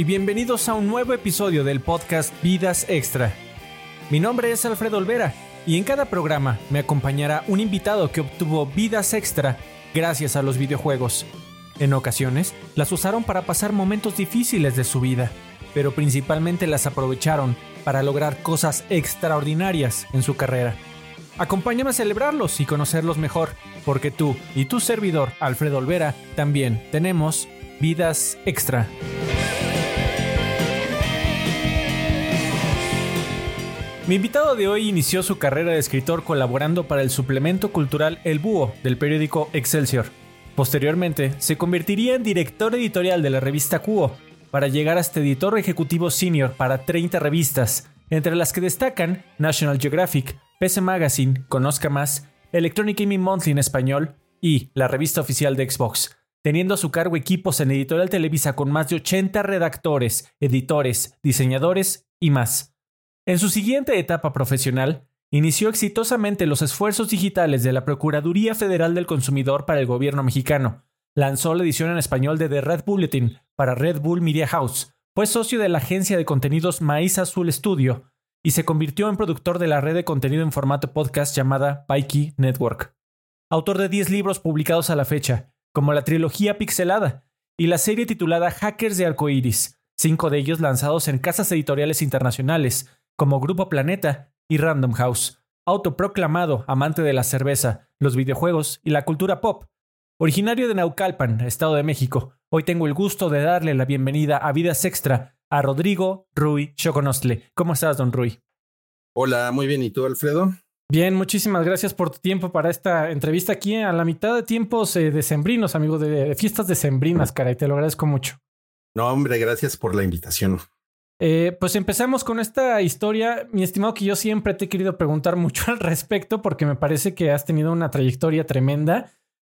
y bienvenidos a un nuevo episodio del podcast Vidas Extra. Mi nombre es Alfredo Olvera y en cada programa me acompañará un invitado que obtuvo vidas extra gracias a los videojuegos. En ocasiones las usaron para pasar momentos difíciles de su vida, pero principalmente las aprovecharon para lograr cosas extraordinarias en su carrera. Acompáñame a celebrarlos y conocerlos mejor, porque tú y tu servidor, Alfredo Olvera, también tenemos vidas extra. Mi invitado de hoy inició su carrera de escritor colaborando para el suplemento cultural El Búho del periódico Excelsior. Posteriormente, se convertiría en director editorial de la revista Cuo, para llegar hasta editor ejecutivo senior para 30 revistas, entre las que destacan National Geographic, PC Magazine, Conozca Más, Electronic Gaming Monthly en español y la revista oficial de Xbox, teniendo a su cargo equipos en Editorial Televisa con más de 80 redactores, editores, diseñadores y más. En su siguiente etapa profesional, inició exitosamente los esfuerzos digitales de la Procuraduría Federal del Consumidor para el gobierno mexicano. Lanzó la edición en español de The Red Bulletin para Red Bull Media House. Fue socio de la agencia de contenidos Maíz Azul Studio y se convirtió en productor de la red de contenido en formato podcast llamada Pikey Network. Autor de 10 libros publicados a la fecha, como la trilogía Pixelada y la serie titulada Hackers de Arcoiris, cinco de ellos lanzados en casas editoriales internacionales, como Grupo Planeta y Random House, autoproclamado amante de la cerveza, los videojuegos y la cultura pop. Originario de Naucalpan, Estado de México, hoy tengo el gusto de darle la bienvenida a Vidas Extra a Rodrigo Rui Choconostle. ¿Cómo estás, don Rui? Hola, muy bien. ¿Y tú, Alfredo? Bien, muchísimas gracias por tu tiempo para esta entrevista aquí a la mitad de tiempos de decembrinos, amigo, de, de fiestas decembrinas, caray. Te lo agradezco mucho. No, hombre, gracias por la invitación. Eh, pues empezamos con esta historia, mi estimado, que yo siempre te he querido preguntar mucho al respecto porque me parece que has tenido una trayectoria tremenda.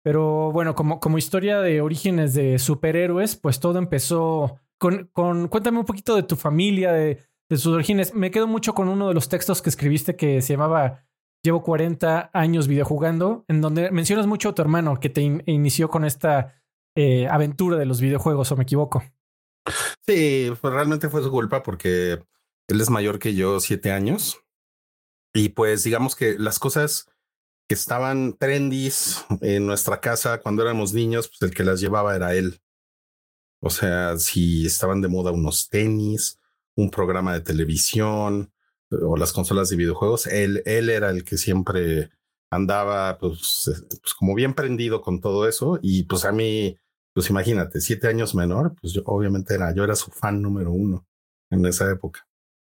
Pero bueno, como, como historia de orígenes de superhéroes, pues todo empezó con, cuéntame un poquito de tu familia, de, de sus orígenes. Me quedo mucho con uno de los textos que escribiste que se llamaba Llevo 40 años videojugando, en donde mencionas mucho a tu hermano que te in inició con esta eh, aventura de los videojuegos, o me equivoco. Sí, realmente fue su culpa porque él es mayor que yo siete años. Y pues digamos que las cosas que estaban trendys en nuestra casa cuando éramos niños, pues el que las llevaba era él. O sea, si estaban de moda unos tenis, un programa de televisión o las consolas de videojuegos, él, él era el que siempre andaba pues, pues como bien prendido con todo eso y pues a mí pues imagínate, siete años menor, pues yo obviamente era, yo era su fan número uno en esa época.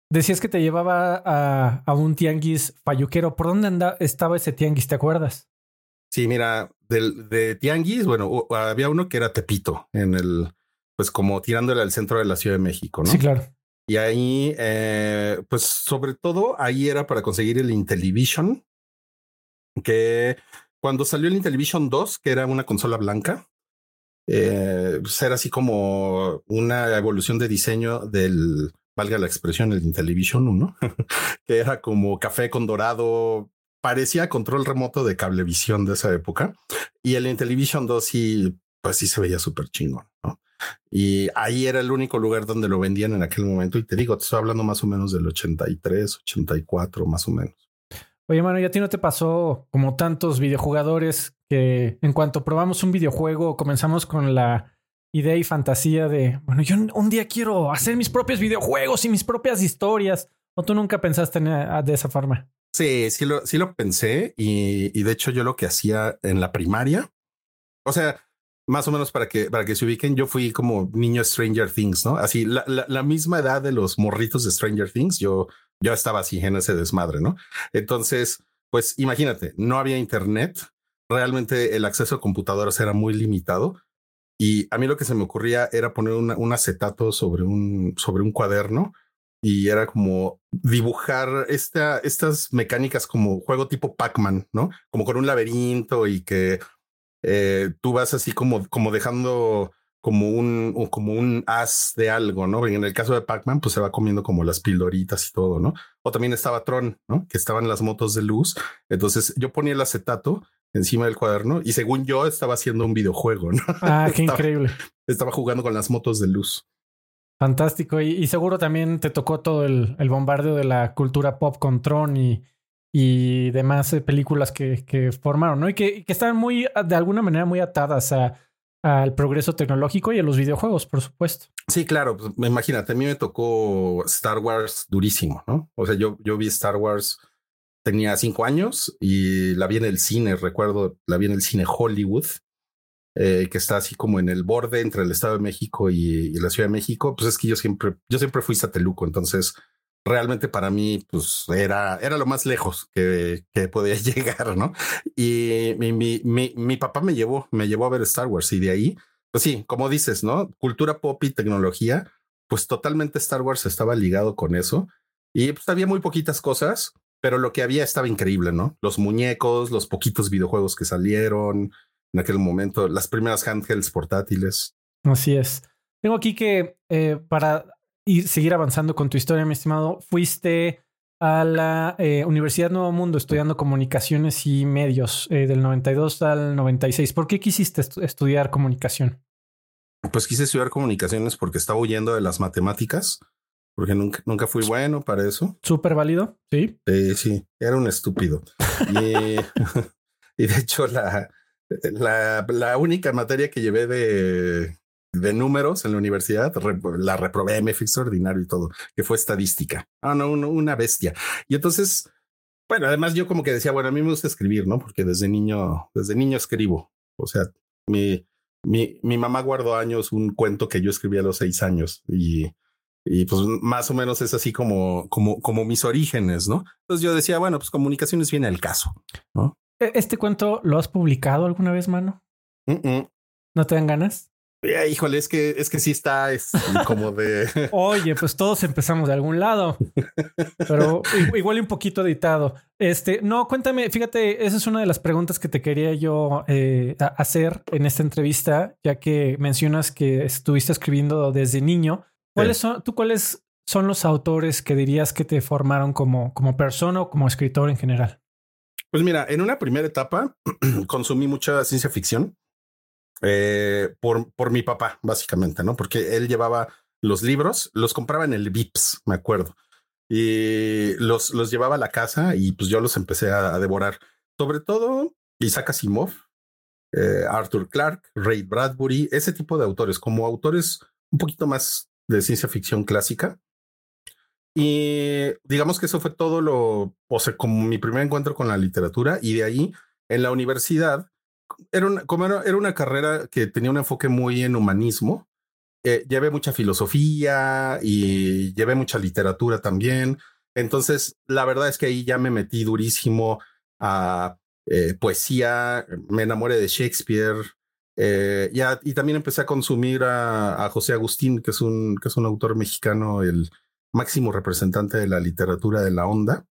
Decías que te llevaba a, a un tianguis falluquero. ¿Por dónde anda, estaba ese tianguis? ¿Te acuerdas? Sí, mira, del, de tianguis, bueno, había uno que era Tepito, en el, pues como tirándole al centro de la Ciudad de México, ¿no? Sí, claro. Y ahí, eh, pues sobre todo, ahí era para conseguir el Intellivision, que cuando salió el Intellivision 2, que era una consola blanca, eh, era así como una evolución de diseño del, valga la expresión, el Intellivision 1, que era como café con dorado, parecía control remoto de cablevisión de esa época. Y el Intellivision 2 sí, pues sí se veía súper chingón, ¿no? Y ahí era el único lugar donde lo vendían en aquel momento. Y te digo, te estoy hablando más o menos del 83, 84, más o menos. Oye, mano, ¿y a ti no te pasó como tantos videojugadores que en cuanto probamos un videojuego comenzamos con la idea y fantasía de, bueno, yo un día quiero hacer mis propios videojuegos y mis propias historias? ¿O tú nunca pensaste en, eh, de esa forma? Sí, sí lo, sí lo pensé y, y de hecho yo lo que hacía en la primaria, o sea, más o menos para que, para que se ubiquen, yo fui como niño Stranger Things, ¿no? Así, la, la, la misma edad de los morritos de Stranger Things, yo, yo estaba así en ese desmadre, ¿no? Entonces, pues imagínate, no había internet, realmente el acceso a computadoras era muy limitado y a mí lo que se me ocurría era poner un acetato sobre un, sobre un cuaderno y era como dibujar esta, estas mecánicas como juego tipo Pac-Man, ¿no? Como con un laberinto y que eh, tú vas así como, como dejando como un, como un as de algo, ¿no? En el caso de Pac-Man, pues se va comiendo como las pildoritas y todo, ¿no? O también estaba Tron, ¿no? Que estaban las motos de luz. Entonces yo ponía el acetato encima del cuaderno y según yo estaba haciendo un videojuego, ¿no? Ah, qué estaba, increíble. Estaba jugando con las motos de luz. Fantástico. Y, seguro también te tocó todo el, bombardeo de la cultura pop con Tron y, y demás eh, películas que, que, formaron, ¿no? Y que, que están muy, de alguna manera, muy atadas a, al progreso tecnológico y a los videojuegos, por supuesto. Sí, claro. Pues, imagínate, a mí me tocó Star Wars durísimo, ¿no? O sea, yo, yo vi Star Wars, tenía cinco años y la vi en el cine, recuerdo, la vi en el cine Hollywood, eh, que está así como en el borde entre el Estado de México y, la Ciudad de México. Pues es que yo siempre, yo siempre fui sateluco, entonces realmente para mí, pues era, era lo más lejos que, que podía llegar, ¿no? Y mi, mi, mi, papá me llevó, me llevó a ver Star Wars y de ahí, pues sí, como dices, ¿no? Cultura pop y tecnología, pues totalmente Star Wars estaba ligado con eso y pues había muy poquitas cosas, pero lo que había estaba increíble, ¿no? Los muñecos, los poquitos videojuegos que salieron en aquel momento, las primeras handhelds portátiles. Así es. Tengo aquí que eh, para y seguir avanzando con tu historia, mi estimado, fuiste a la eh, Universidad Nuevo Mundo estudiando comunicaciones y medios eh, del 92 al 96. ¿Por qué quisiste estudiar comunicación? Pues quise estudiar comunicaciones porque estaba huyendo de las matemáticas, porque nunca, nunca fui bueno para eso. Súper válido, sí. Eh, sí, era un estúpido. y, y, de hecho, la, la, la única materia que llevé de, de números en la universidad, la reprobé, me fui extraordinario y todo, que fue estadística. Ah, no, una bestia. Y entonces, bueno, además yo como que decía, bueno, a mí me gusta escribir, ¿no? Porque desde niño, desde niño escribo. O sea, mi, mi, mi mamá guardó años un cuento que yo escribí a los seis años y, y pues más o menos es así como, como, como mis orígenes, ¿no? Entonces yo decía, bueno, pues comunicaciones viene al caso, ¿no? ¿E-, ¿Este cuento lo has publicado alguna vez, mano? ¿No te dan ganas? Eh, híjole, es que es que sí está es como de. Oye, pues todos empezamos de algún lado, pero igual un poquito editado. Este, no, cuéntame, fíjate, esa es una de las preguntas que te quería yo eh, hacer en esta entrevista, ya que mencionas que estuviste escribiendo desde niño. ¿Cuáles son, tú cuáles son los autores que dirías que te formaron como, como persona o como escritor en general? Pues mira, en una primera etapa consumí mucha ciencia ficción eh, por, por mi papá, básicamente, ¿no? Porque él llevaba los libros, los compraba en el Vips, me acuerdo, y los, los llevaba a la casa y pues yo los empecé a, devorar. Sobre todo Isaac Asimov, eh, Arthur Clarke, Ray Bradbury, ese tipo de autores, como autores un poquito más de ciencia ficción clásica. Y digamos que eso fue todo lo, o sea, como mi primer encuentro con la literatura y de ahí en la universidad era una, como era, una carrera que tenía un enfoque muy en humanismo. Eh, llevé mucha filosofía y llevé mucha literatura también. Entonces, la verdad es que ahí ya me metí durísimo a eh, poesía, me enamoré de Shakespeare eh, ya, y también empecé a consumir a, a, José Agustín, que es, un, que es un autor mexicano, el máximo representante de la literatura de la onda.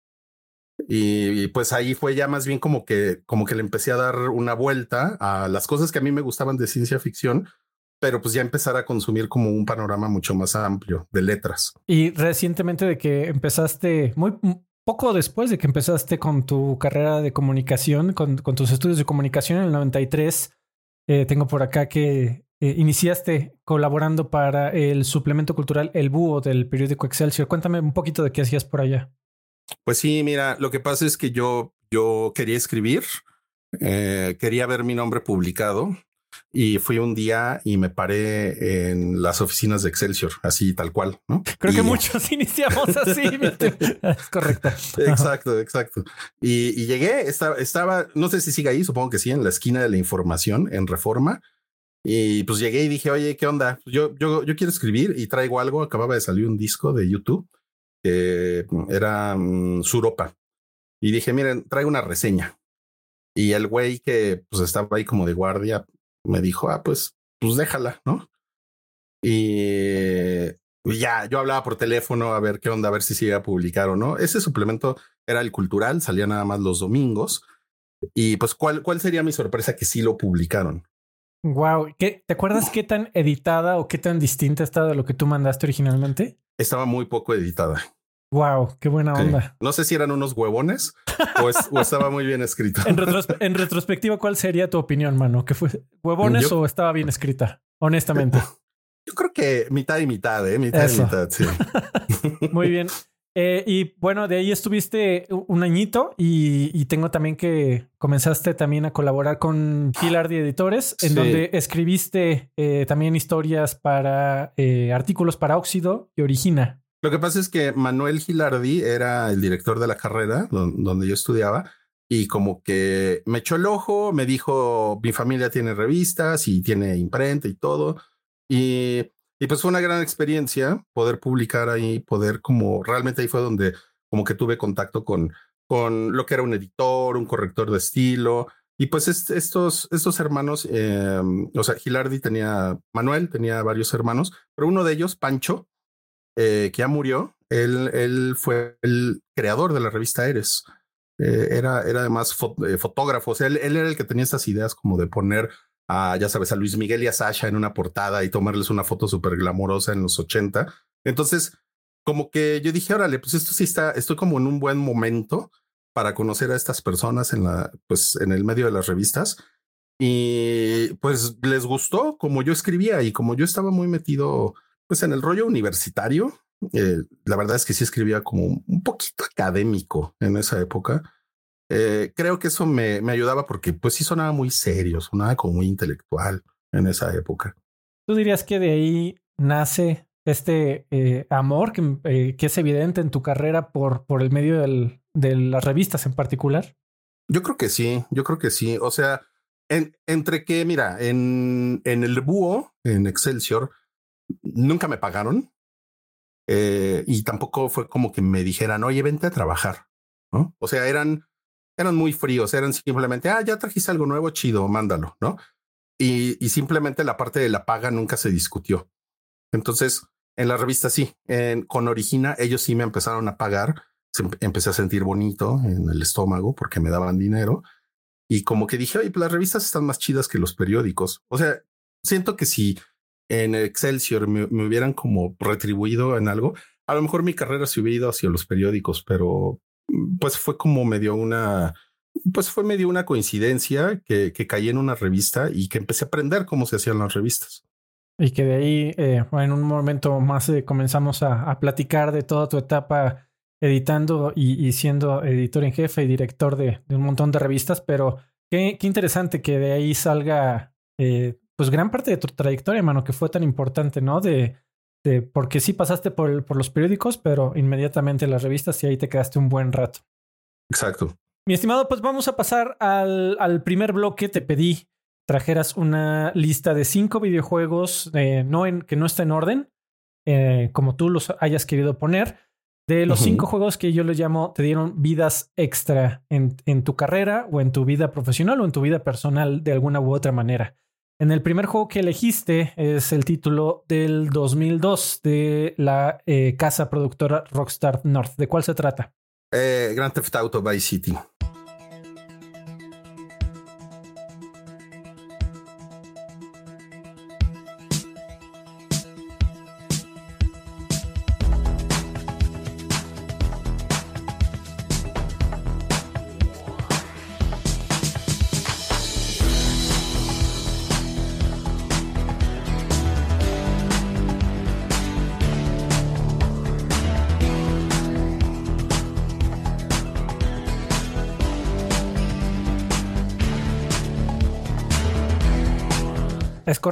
Y, pues ahí fue ya más bien como que, como que le empecé a dar una vuelta a las cosas que a mí me gustaban de ciencia ficción, pero pues ya empezar a consumir como un panorama mucho más amplio de letras. Y recientemente de que empezaste, muy poco después de que empezaste con tu carrera de comunicación, con, tus estudios de comunicación en el 93, eh, tengo por acá que eh, iniciaste colaborando para el suplemento cultural El Búho del periódico Excelsior. Cuéntame un poquito de qué hacías por allá. Pues sí, mira, lo que pasa es que yo, yo quería escribir, eh, quería ver mi nombre publicado y fui un día y me paré en las oficinas de Excelsior, así tal cual, ¿no? Creo que muchos iniciamos así. es correcto. Exacto, exacto. Y, llegué, estaba, estaba, no sé si sigue ahí, supongo que sí, en la esquina de la información, en Reforma. Y pues llegué y dije, oye, ¿qué onda? Yo, yo, yo quiero escribir y traigo algo. Acababa de salir un disco de YouTube que era um, Suropa. Y dije, miren, traigo una reseña. Y el güey que pues estaba ahí como de guardia me dijo, ah, pues, pues déjala, ¿no? Y ya, yo hablaba por teléfono a ver qué onda, a ver si se iba a publicar o no. Ese suplemento era el cultural, salía nada más los domingos. Y pues, ¿cuál, cuál sería mi sorpresa que sí lo publicaron? Wow, ¿Qué, ¿te acuerdas qué tan editada o qué tan distinta estaba de lo que tú mandaste originalmente? Estaba muy poco editada. Wow, qué buena onda. No sé si eran unos huevones o, estaba muy bien escrito. en, retrospectiva, ¿cuál sería tu opinión, mano? ¿Que fue huevones o estaba bien escrita? Honestamente. Yo creo que mitad y mitad, ¿eh? Mitad y mitad, sí. Muy bien. Eh, y bueno, de ahí estuviste un añito y, tengo también que comenzaste también a colaborar con Gilardi Editores, en donde escribiste eh, también historias para eh, artículos para Óxido y Origina. Lo que pasa es que Manuel Gilardi era el director de la carrera donde yo estudiaba y como que me echó el ojo, me dijo, mi familia tiene revistas y tiene imprenta y todo. Y y pues fue una gran experiencia poder publicar ahí, poder como realmente ahí fue donde como que tuve contacto con, con lo que era un editor, un corrector de estilo. Y pues estos, estos hermanos, eh, o sea, Gilardi tenía, Manuel tenía varios hermanos, pero uno de ellos, Pancho, eh, que ya murió, él, él fue el creador de la revista Eres. Eh, era, era además fotógrafo, o sea, él, él, era el que tenía estas ideas como de poner a, ya sabes, a Luis Miguel y a Sasha en una portada y tomarles una foto súper glamorosa en los 80. Entonces, como que yo dije, órale, pues esto sí está, estoy como en un buen momento para conocer a estas personas en la, pues en el medio de las revistas. Y pues les gustó como yo escribía y como yo estaba muy metido pues en el rollo universitario, eh, la verdad es que sí escribía como un poquito académico en esa época. Eh, creo que eso me, me, ayudaba porque pues sí sonaba muy serio, sonaba como muy intelectual en esa época. ¿Tú dirías que de ahí nace este eh, amor que, eh, que, es evidente en tu carrera por, por el medio del, de las revistas en particular? Yo creo que sí, yo creo que sí. O sea, en, entre que, mira, en, en el búho, en Excelsior, nunca me pagaron y tampoco fue como que me dijeran, oye, vente a trabajar. ¿no? O sea, eran eran muy fríos, eran simplemente, ah, ya trajiste algo nuevo, chido, mándalo, ¿no? Y, y simplemente la parte de la paga nunca se discutió. Entonces, en la revista sí, en, con Origina, ellos sí me empezaron a pagar, empecé a sentir bonito en el estómago porque me daban dinero. Y como que dije, oye, pues las revistas están más chidas que los periódicos. O sea, siento que si en Excelsior me, me hubieran como retribuido en algo, a lo mejor mi carrera se hubiera ido hacia los periódicos, pero pues fue como medio una, pues fue medio una coincidencia que, que caí en una revista y que empecé a aprender cómo se hacían las revistas. Y que de ahí, eh, en un momento más eh, comenzamos a, a, platicar de toda tu etapa editando y, y siendo editor en jefe y director de, de, un montón de revistas, pero qué, qué interesante que de ahí salga, eh, pues gran parte de tu trayectoria, mano, que fue tan importante, ¿no? De, porque sí pasaste por, por los periódicos, pero inmediatamente las revistas y ahí te quedaste un buen rato. Exacto. Mi estimado, pues vamos a pasar al, al primer bloque. Te pedí trajeras una lista de cinco videojuegos eh, no en, que no está en orden, eh, como tú los hayas querido poner. De los cinco juegos que yo les llamo, te dieron vidas extra en, en tu carrera o en tu vida profesional o en tu vida personal de alguna u otra manera. En el primer juego que elegiste es el título del 2002 de la eh, casa productora Rockstar North. ¿De cuál se trata? Eh, Grand Theft Auto Vice City.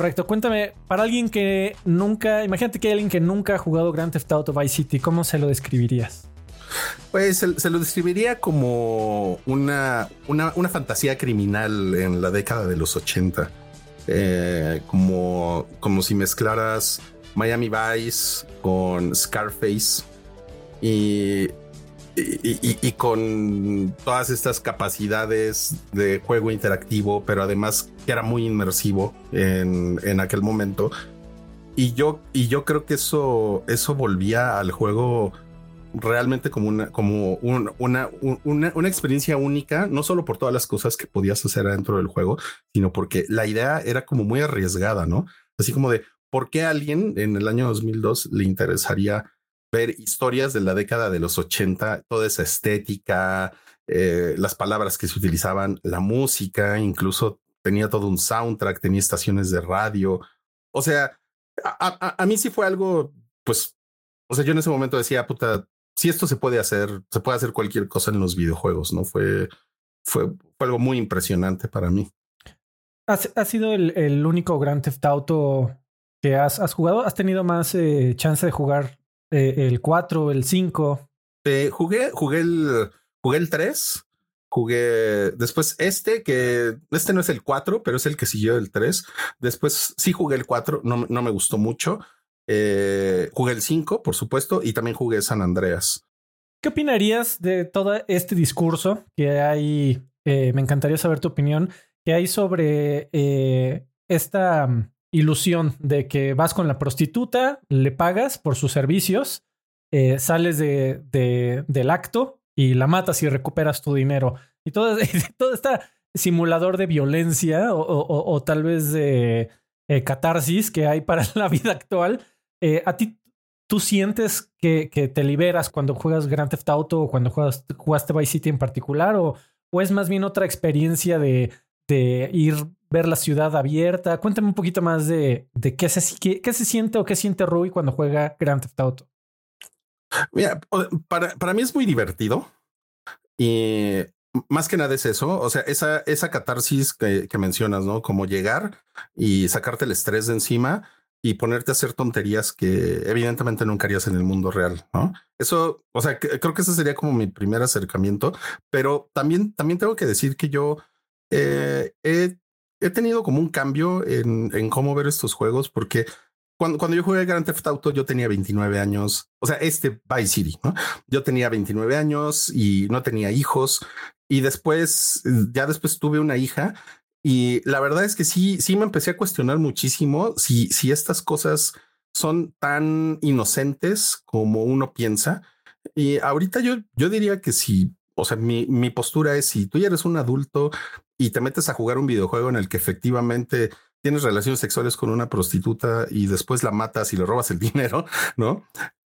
Correcto. Cuéntame, para alguien que nunca, imagínate que hay alguien que nunca ha jugado Grand Theft Auto Vice City, ¿cómo se lo describirías? Pues se, lo describiría como una, una, una, fantasía criminal en la década de los 80. Eh, como, como si mezclaras Miami Vice con Scarface y y, con todas estas capacidades de juego interactivo, pero además que era muy inmersivo en, en aquel momento. Y yo, y yo creo que eso, eso volvía al juego realmente como una, como una, una, una, experiencia única, no solo por todas las cosas que podías hacer dentro del juego, sino porque la idea era como muy arriesgada, ¿no? Así como de, ¿por qué alguien en el año 2002 le interesaría ver historias de la década de los 80, toda esa estética, eh, las palabras que se utilizaban, la música, incluso tenía todo un soundtrack, tenía estaciones de radio. O sea, a, mí sí fue algo, pues, o sea, yo en ese momento decía, puta, si esto se puede hacer, se puede hacer cualquier cosa en los videojuegos, ¿no? Fue, fue, fue algo muy impresionante para mí. ¿Has, sido el, único Grand Theft Auto que has, has jugado? ¿Has tenido más eh, chance de jugar eh, el 4, el 5? Eh, jugué, jugué el, jugué el 3, jugué después este, que este no es el 4, pero es el que siguió el 3. Después sí jugué el 4, no, no me gustó mucho. Eh, jugué el 5, por supuesto, y también jugué San Andreas. ¿Qué opinarías de todo este discurso que hay? Eh, me encantaría saber tu opinión, que hay sobre eh, esta ilusión de que vas con la prostituta, le pagas por sus servicios, sales de, del acto y la matas y recuperas tu dinero. Y todo, todo este simulador de violencia o, tal vez de catarsis que hay para la vida actual eh, ¿A ti tú sientes que, que, te liberas cuando juegas Grand Theft Auto o cuando juegas, jugaste Vice City en particular? ¿O, o es más bien otra experiencia de, de, ir ver la ciudad abierta? Cuéntame un poquito más de, de qué, se, qué, qué se siente o qué siente Rui cuando juega Grand Theft Auto. Mira, para, para mí es muy divertido. Y más que nada es eso, o sea, esa, esa catarsis que, que, mencionas, ¿no? Como llegar y sacarte el estrés de encima y ponerte a hacer tonterías que evidentemente nunca harías en el mundo real, ¿no? Eso, o sea, creo que ese sería como mi primer acercamiento, pero también, también tengo que decir que yo eh, he, he, tenido como un cambio en, en, cómo ver estos juegos, porque cuando, cuando yo jugué Grand Theft Auto yo tenía 29 años, o sea, este Vice City, ¿no? Yo tenía 29 años y no tenía hijos, y después, ya después tuve una hija y la verdad es que sí, sí me empecé a cuestionar muchísimo si, si estas cosas son tan inocentes como uno piensa. Y ahorita yo, yo diría que sí, o sea, mi, mi postura es si tú ya eres un adulto y te metes a jugar un videojuego en el que efectivamente tienes relaciones sexuales con una prostituta y después la matas y le robas el dinero, ¿no?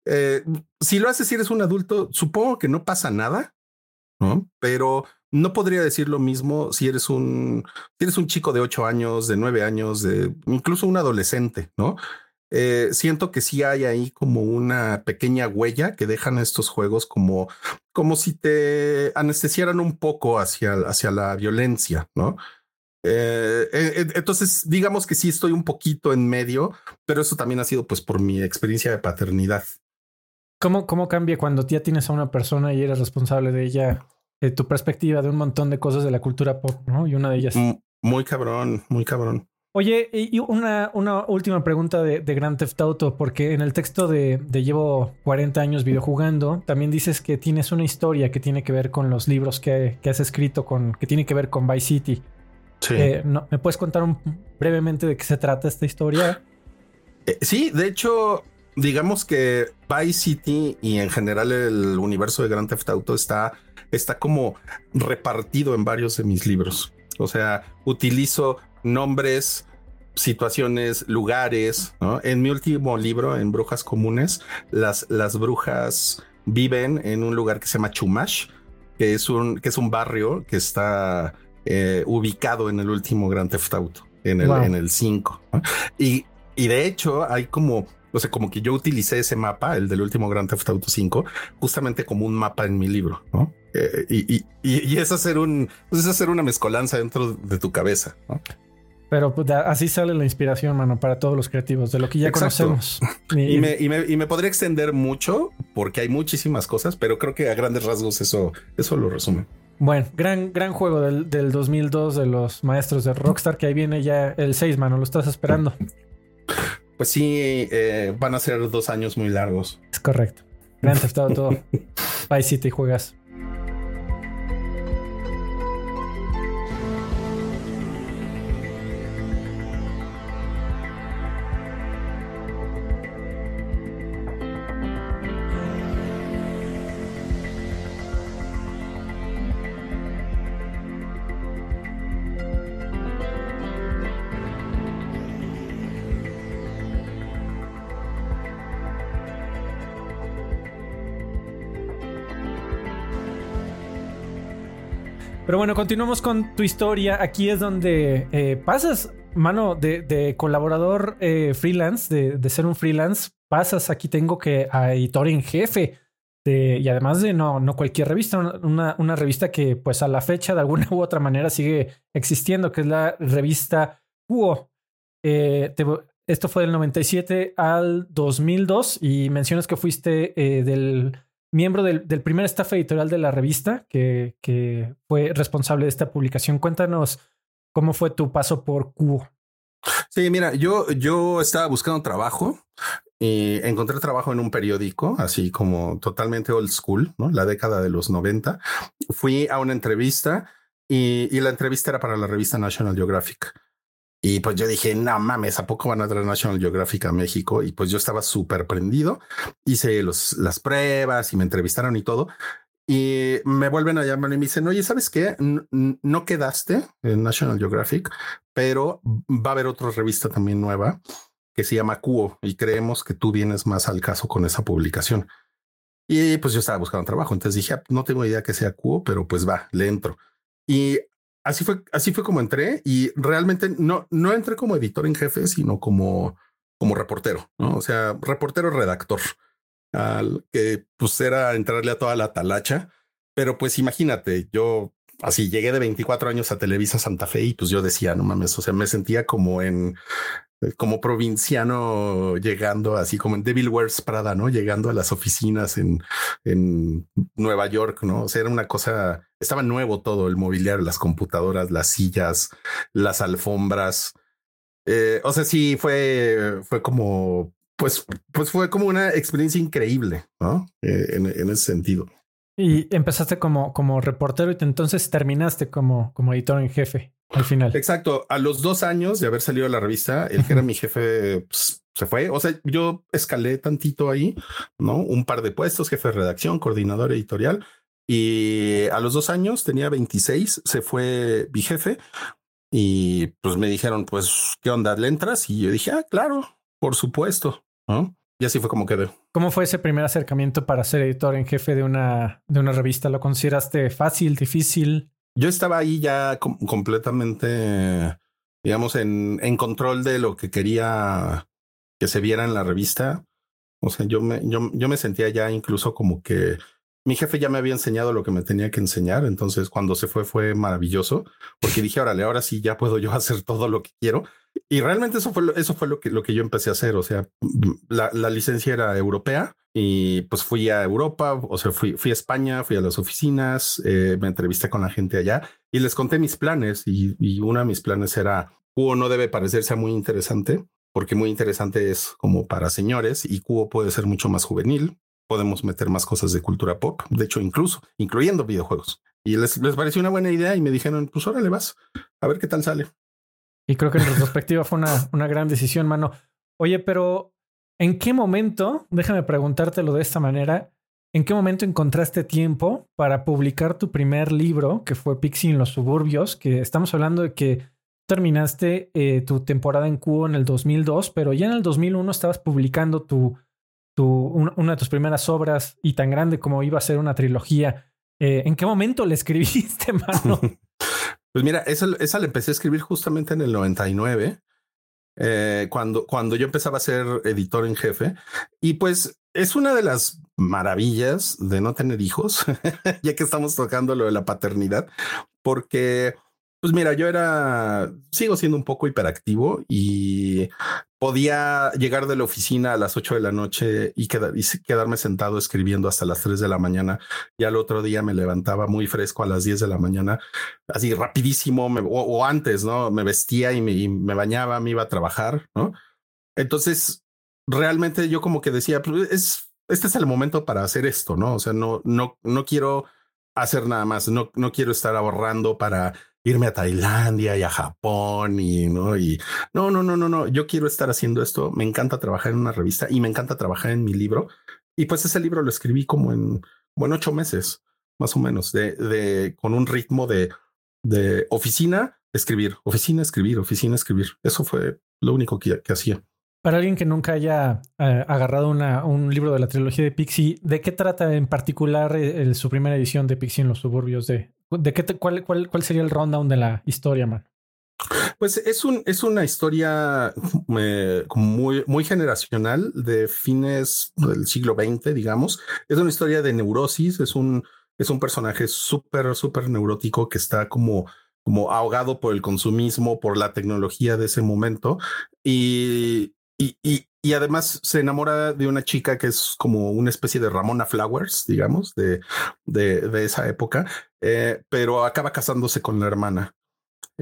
Eh, si lo haces si eres un adulto, supongo que no pasa nada, ¿no? Pero no podría decir lo mismo si eres un, si eres un chico de ocho años, de nueve años, de incluso un adolescente, ¿no? Eh, siento que sí hay ahí como una pequeña huella que dejan estos juegos como, como si te anestesiaran un poco hacia, hacia la violencia, ¿no? Eh, eh, entonces, digamos que sí estoy un poquito en medio, pero eso también ha sido pues por mi experiencia de paternidad. ¿Cómo, cómo cambia cuando ya tienes a una persona y eres responsable de ella tu perspectiva de un montón de cosas de la cultura pop, ¿no? Y una de ellas. Muy cabrón, muy cabrón. Oye, y una, una última pregunta de, de, Grand Theft Auto, porque en el texto de, de, Llevo 40 años videojugando, también dices que tienes una historia que tiene que ver con los libros que, que has escrito, con, que tiene que ver con Vice City. Sí. Eh, no, ¿Me puedes contar brevemente de qué se trata esta historia? Eh, sí, de hecho, digamos que Vice City y en general el universo de Grand Theft Auto está está como repartido en varios de mis libros. O sea, utilizo nombres, situaciones, lugares. En mi último libro, en Brujas Comunes, las, las brujas viven en un lugar que se llama Chumash, que es un, que es un barrio que está eh, ubicado en el último Gran Theft Auto, en el, en el 5. Y, y de hecho hay como o sea, como que yo utilicé ese mapa, el del último Grand Theft Auto 5, justamente como un mapa en mi libro, ¿no? Eh, y, y, es hacer un, es hacer una mezcolanza dentro de tu cabeza, ¿no? Pero pues, así sale la inspiración, mano, para todos los creativos, de lo que ya conocemos. Y, me, y, me, y, me, podría extender mucho porque hay muchísimas cosas, pero creo que a grandes rasgos eso, eso lo resume. Bueno, gran, gran juego del, del 2002 de los maestros de Rockstar, que ahí viene ya el 6, mano, lo estás esperando. pues sí, eh, van a ser dos años muy largos. Es correcto. Grand Theft Auto Vice City juegas. Pero bueno, continuamos con tu historia. Aquí es donde eh, pasas mano, de, colaborador eh, freelance, de, ser un freelance, pasas aquí tengo que a editor en jefe. y además de no, no cualquier revista, una, revista que pues a la fecha de alguna u otra manera sigue existiendo, que es la revista Cuo. Eh, esto fue del 97 al 2002 y mencionas que fuiste eh, del miembro del, primer staff editorial de la revista que, fue responsable de esta publicación. Cuéntanos cómo fue tu paso por Cubo. Sí, mira, yo, yo estaba buscando trabajo y encontré trabajo en un periódico, así como totalmente old school, ¿no? La década de los 90. Fui a una entrevista y, y la entrevista era para la revista National Geographic. Y pues yo dije, no mames, ¿a poco van a traer National Geographic a México? Y pues yo estaba súper prendido, hice los, las pruebas y me entrevistaron y todo. Y me vuelven a llamar y me dicen, oye, ¿sabes qué? No quedaste en National Geographic, pero va a haber otra revista también nueva que se llama Cuo y creemos que tú vienes más al caso con esa publicación. Y pues yo estaba buscando trabajo, entonces dije, ah, no tengo idea que sea Cuo, pero pues va, le entro. Y así fue, así fue como entré y realmente no, no entré como editor en jefe, sino como, como reportero, ¿no? O sea, reportero redactor, al que pues era entrarle a toda la talacha. Pero pues imagínate, yo así llegué de 24 años a Televisa Santa Fe y pues yo decía, no mames, o sea, me sentía como en como provinciano llegando así como en Devil Wears Prada, ¿no? Llegando a las oficinas en, en Nueva York, ¿no? O sea, era una cosa, estaba nuevo todo, el mobiliario, las computadoras, las sillas, las alfombras. Eh, o sea, sí, fue, fue como, pues, pues fue como una experiencia increíble, ¿no? Eh, en, en ese sentido. Y empezaste como, como reportero y entonces terminaste como, como editor en jefe al final. Exacto. A los dos años de haber salido de la revista, el que era mi jefe pues, se fue. O sea, yo escalé tantito ahí, ¿no? Un par de puestos, jefe de redacción, coordinador editorial. Y a los dos años, tenía 26, se fue mi jefe y pues me dijeron, pues, ¿qué onda? ¿Le entras? Y yo dije, ah, claro, por supuesto, ¿no? Y así fue como quedé. ¿Cómo fue ese primer acercamiento para ser editor en jefe de una, de una revista? ¿Lo consideraste fácil, difícil? Yo estaba ahí ya completamente, digamos, en, en control de lo que quería que se viera en la revista. O sea, yo me, yo, yo me sentía ya incluso como que mi jefe ya me había enseñado lo que me tenía que enseñar. Entonces, cuando se fue, fue maravilloso porque dije, órale, ahora sí ya puedo yo hacer todo lo que quiero. Y realmente eso fue, eso fue lo que, lo que yo empecé a hacer. O sea, la, la licencia era europea y pues fui a Europa, o sea, fui, fui a España, fui a las oficinas, eh, me entrevisté con la gente allá y les conté mis planes. Y, y uno de mis planes era, Cubo no debe parecerse muy interesante, porque muy interesante es como para señores y Cubo puede ser mucho más juvenil. Podemos meter más cosas de cultura pop, de hecho, incluso incluyendo videojuegos. Y les, les pareció una buena idea y me dijeron, pues órale vas, a ver qué tal sale. Y creo que en retrospectiva fue una, una gran decisión, mano. Oye, pero ¿en qué momento, déjame preguntártelo de esta manera, ¿en qué momento encontraste tiempo para publicar tu primer libro, que fue Pixie en los suburbios? Que estamos hablando de que terminaste eh, tu temporada en Cubo en el 2002, pero ya en el 2001 estabas publicando tu, tu, una de tus primeras obras y tan grande como iba a ser una trilogía. Eh, ¿En qué momento le escribiste, mano? Pues mira, esa, esa la empecé a escribir justamente en el 99, eh, cuando, cuando yo empezaba a ser editor en jefe. Y pues es una de las maravillas de no tener hijos, ya que estamos tocando lo de la paternidad, porque pues mira, yo era, sigo siendo un poco hiperactivo y podía llegar de la oficina a las 8 de la noche y, quedarme sentado escribiendo hasta las 3 de la mañana. Y al otro día me levantaba muy fresco a las 10 de la mañana, así rapidísimo, o, antes, ¿no? Me vestía y me, bañaba, me iba a trabajar, ¿no? Entonces, realmente yo como que decía, pues es, este es el momento para hacer esto, ¿no? O sea, no, no, no quiero hacer nada más, no, no quiero estar ahorrando para irme a Tailandia y a Japón y no, y no, no, no, no, no, yo quiero estar haciendo esto. Me encanta trabajar en una revista y me encanta trabajar en mi libro. Y pues ese libro lo escribí como en, bueno, ocho meses, más o menos, de, de con un ritmo de, de oficina, escribir, oficina, escribir, oficina, escribir. Eso fue lo único que, que hacía. Para alguien que nunca haya eh, agarrado una, un libro de la trilogía de Pixie, ¿de qué trata en particular eh, su primera edición de Pixie en los suburbios de, ¿De qué cuál, cuál, cuál sería el rundown de la historia, man? Pues es, un, es una historia eh, muy, muy generacional de fines del siglo XX, digamos. Es una historia de neurosis, es un, es un personaje súper, súper neurótico que está como, como ahogado por el consumismo, por la tecnología de ese momento. Y, y, y, y además se enamora de una chica que es como una especie de Ramona Flowers, digamos, de, de, de esa época, eh, pero acaba casándose con la hermana.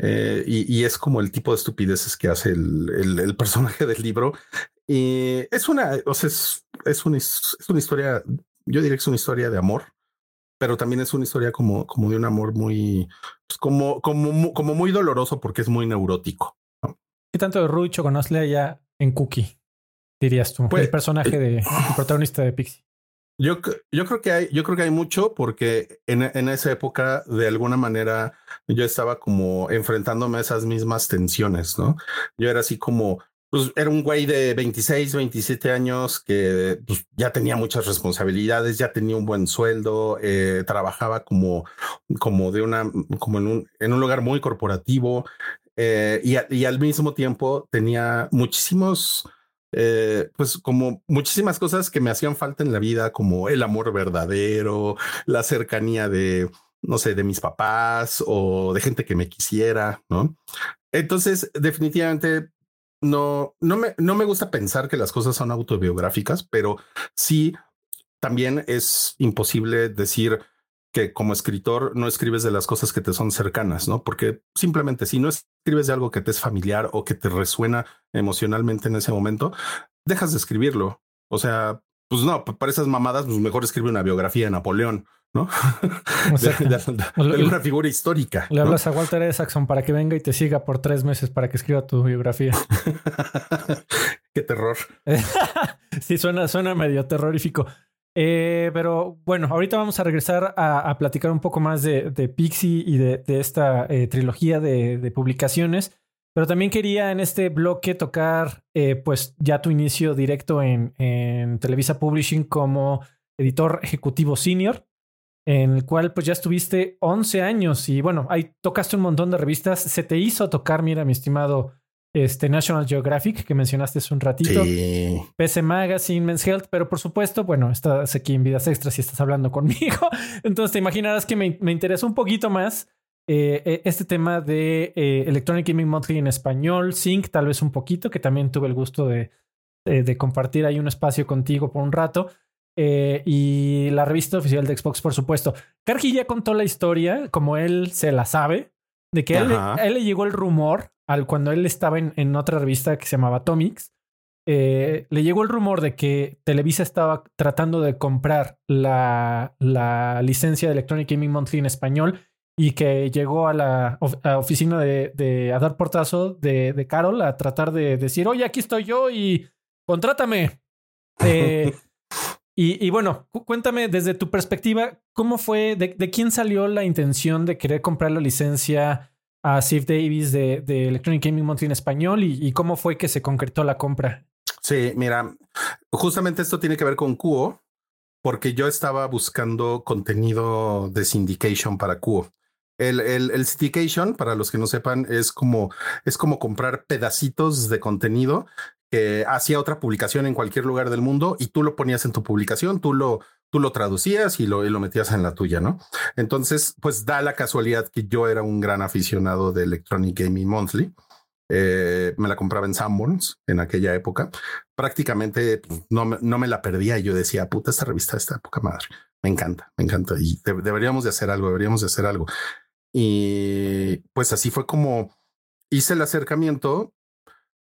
Eh, y, es como el tipo de estupideces que hace el, personaje del libro. Y es una, o sea, es, es, una, es una historia, yo diría que es una historia de amor, pero también es una historia como, como de un amor muy, pues como, como, como muy doloroso porque es muy neurótico. ¿Qué tanto de Rucho conoce allá en Cookie? Dirías tú, pues, el personaje eh, de protagonista de Pixie. Yo, yo creo que hay, yo creo que hay mucho porque en, en, esa época, de alguna manera, yo estaba como enfrentándome a esas mismas tensiones, ¿no? Yo era así como, pues era un güey de 26, 27 años que pues, ya tenía muchas responsabilidades, ya tenía un buen sueldo, eh, trabajaba como, como de una, como en un, en un lugar muy corporativo eh, y, y al mismo tiempo tenía muchísimos eh, pues como muchísimas cosas que me hacían falta en la vida, como el amor verdadero, la cercanía de, no sé, de mis papás o de gente que me quisiera, ¿no? Entonces, definitivamente no, no me, no me gusta pensar que las cosas son autobiográficas, pero sí también es imposible decir que como escritor no escribes de las cosas que te son cercanas, ¿no? Porque simplemente si no escribes de algo que te es familiar o que te resuena emocionalmente en ese momento, dejas de escribirlo. O sea, pues no, para esas mamadas, pues mejor escribe una biografía de Napoleón, ¿no? de, una figura histórica. Le hablas a Walter E. Saxon para que venga y te siga por tres meses para que escriba tu biografía. Qué terror. sí, suena, suena medio terrorífico. Eh, pero bueno, ahorita vamos a regresar a, platicar un poco más de, Pixie y de, esta eh, trilogía de, publicaciones. Pero también quería en este bloque tocar eh, pues ya tu inicio directo en, en, Televisa Publishing como editor ejecutivo senior, en el cual pues ya estuviste 11 años y bueno, ahí tocaste un montón de revistas. Se te hizo tocar, mira, mi estimado este National Geographic que mencionaste hace un ratito, PC Magazine, Men's Health, pero por supuesto, bueno, estás aquí en Vidas Extras y estás hablando conmigo, entonces te imaginarás que me, me interesa un poquito más eh, eh, este tema de eh, Electronic Gaming Monthly en español, Sync tal vez un poquito, que también tuve el gusto de, de, compartir ahí un espacio contigo por un rato. y la revista oficial de Xbox, por supuesto. Kargi ya contó la historia, como él se la sabe, de que a él, le llegó el rumor al cuando él estaba en, en otra revista que se llamaba Atomics. Eh, le llegó el rumor de que Televisa estaba tratando de comprar la, la licencia de Electronic Gaming Monthly en español y que llegó a la oficina de, de, a dar portazo de, de Carol a tratar de decir, oye, aquí estoy yo y contrátame. Eh, y, y, bueno, cuéntame desde tu perspectiva, ¿cómo fue, de, quién salió la intención de querer comprar la licencia a Steve Davis de, Electronic Gaming Monthly en español y, cómo fue que se concretó la compra. Sí, mira, justamente esto tiene que ver con Cuo, porque yo estaba buscando contenido de syndication para Cuo. El, el, el, syndication, para los que no sepan, es como, es como comprar pedacitos de contenido que hacía otra publicación en cualquier lugar del mundo y tú lo ponías en tu publicación, tú lo, tú lo traducías y lo, y lo metías en la tuya, ¿no? Entonces, pues da la casualidad que yo era un gran aficionado de Electronic Gaming Monthly. Eh, me la compraba en Sanborns en aquella época. Prácticamente pues, no, no me la perdía y yo decía, puta, esta revista esta época madre. Me encanta, me encanta y deberíamos de hacer algo, deberíamos de hacer algo. Y pues así fue como hice el acercamiento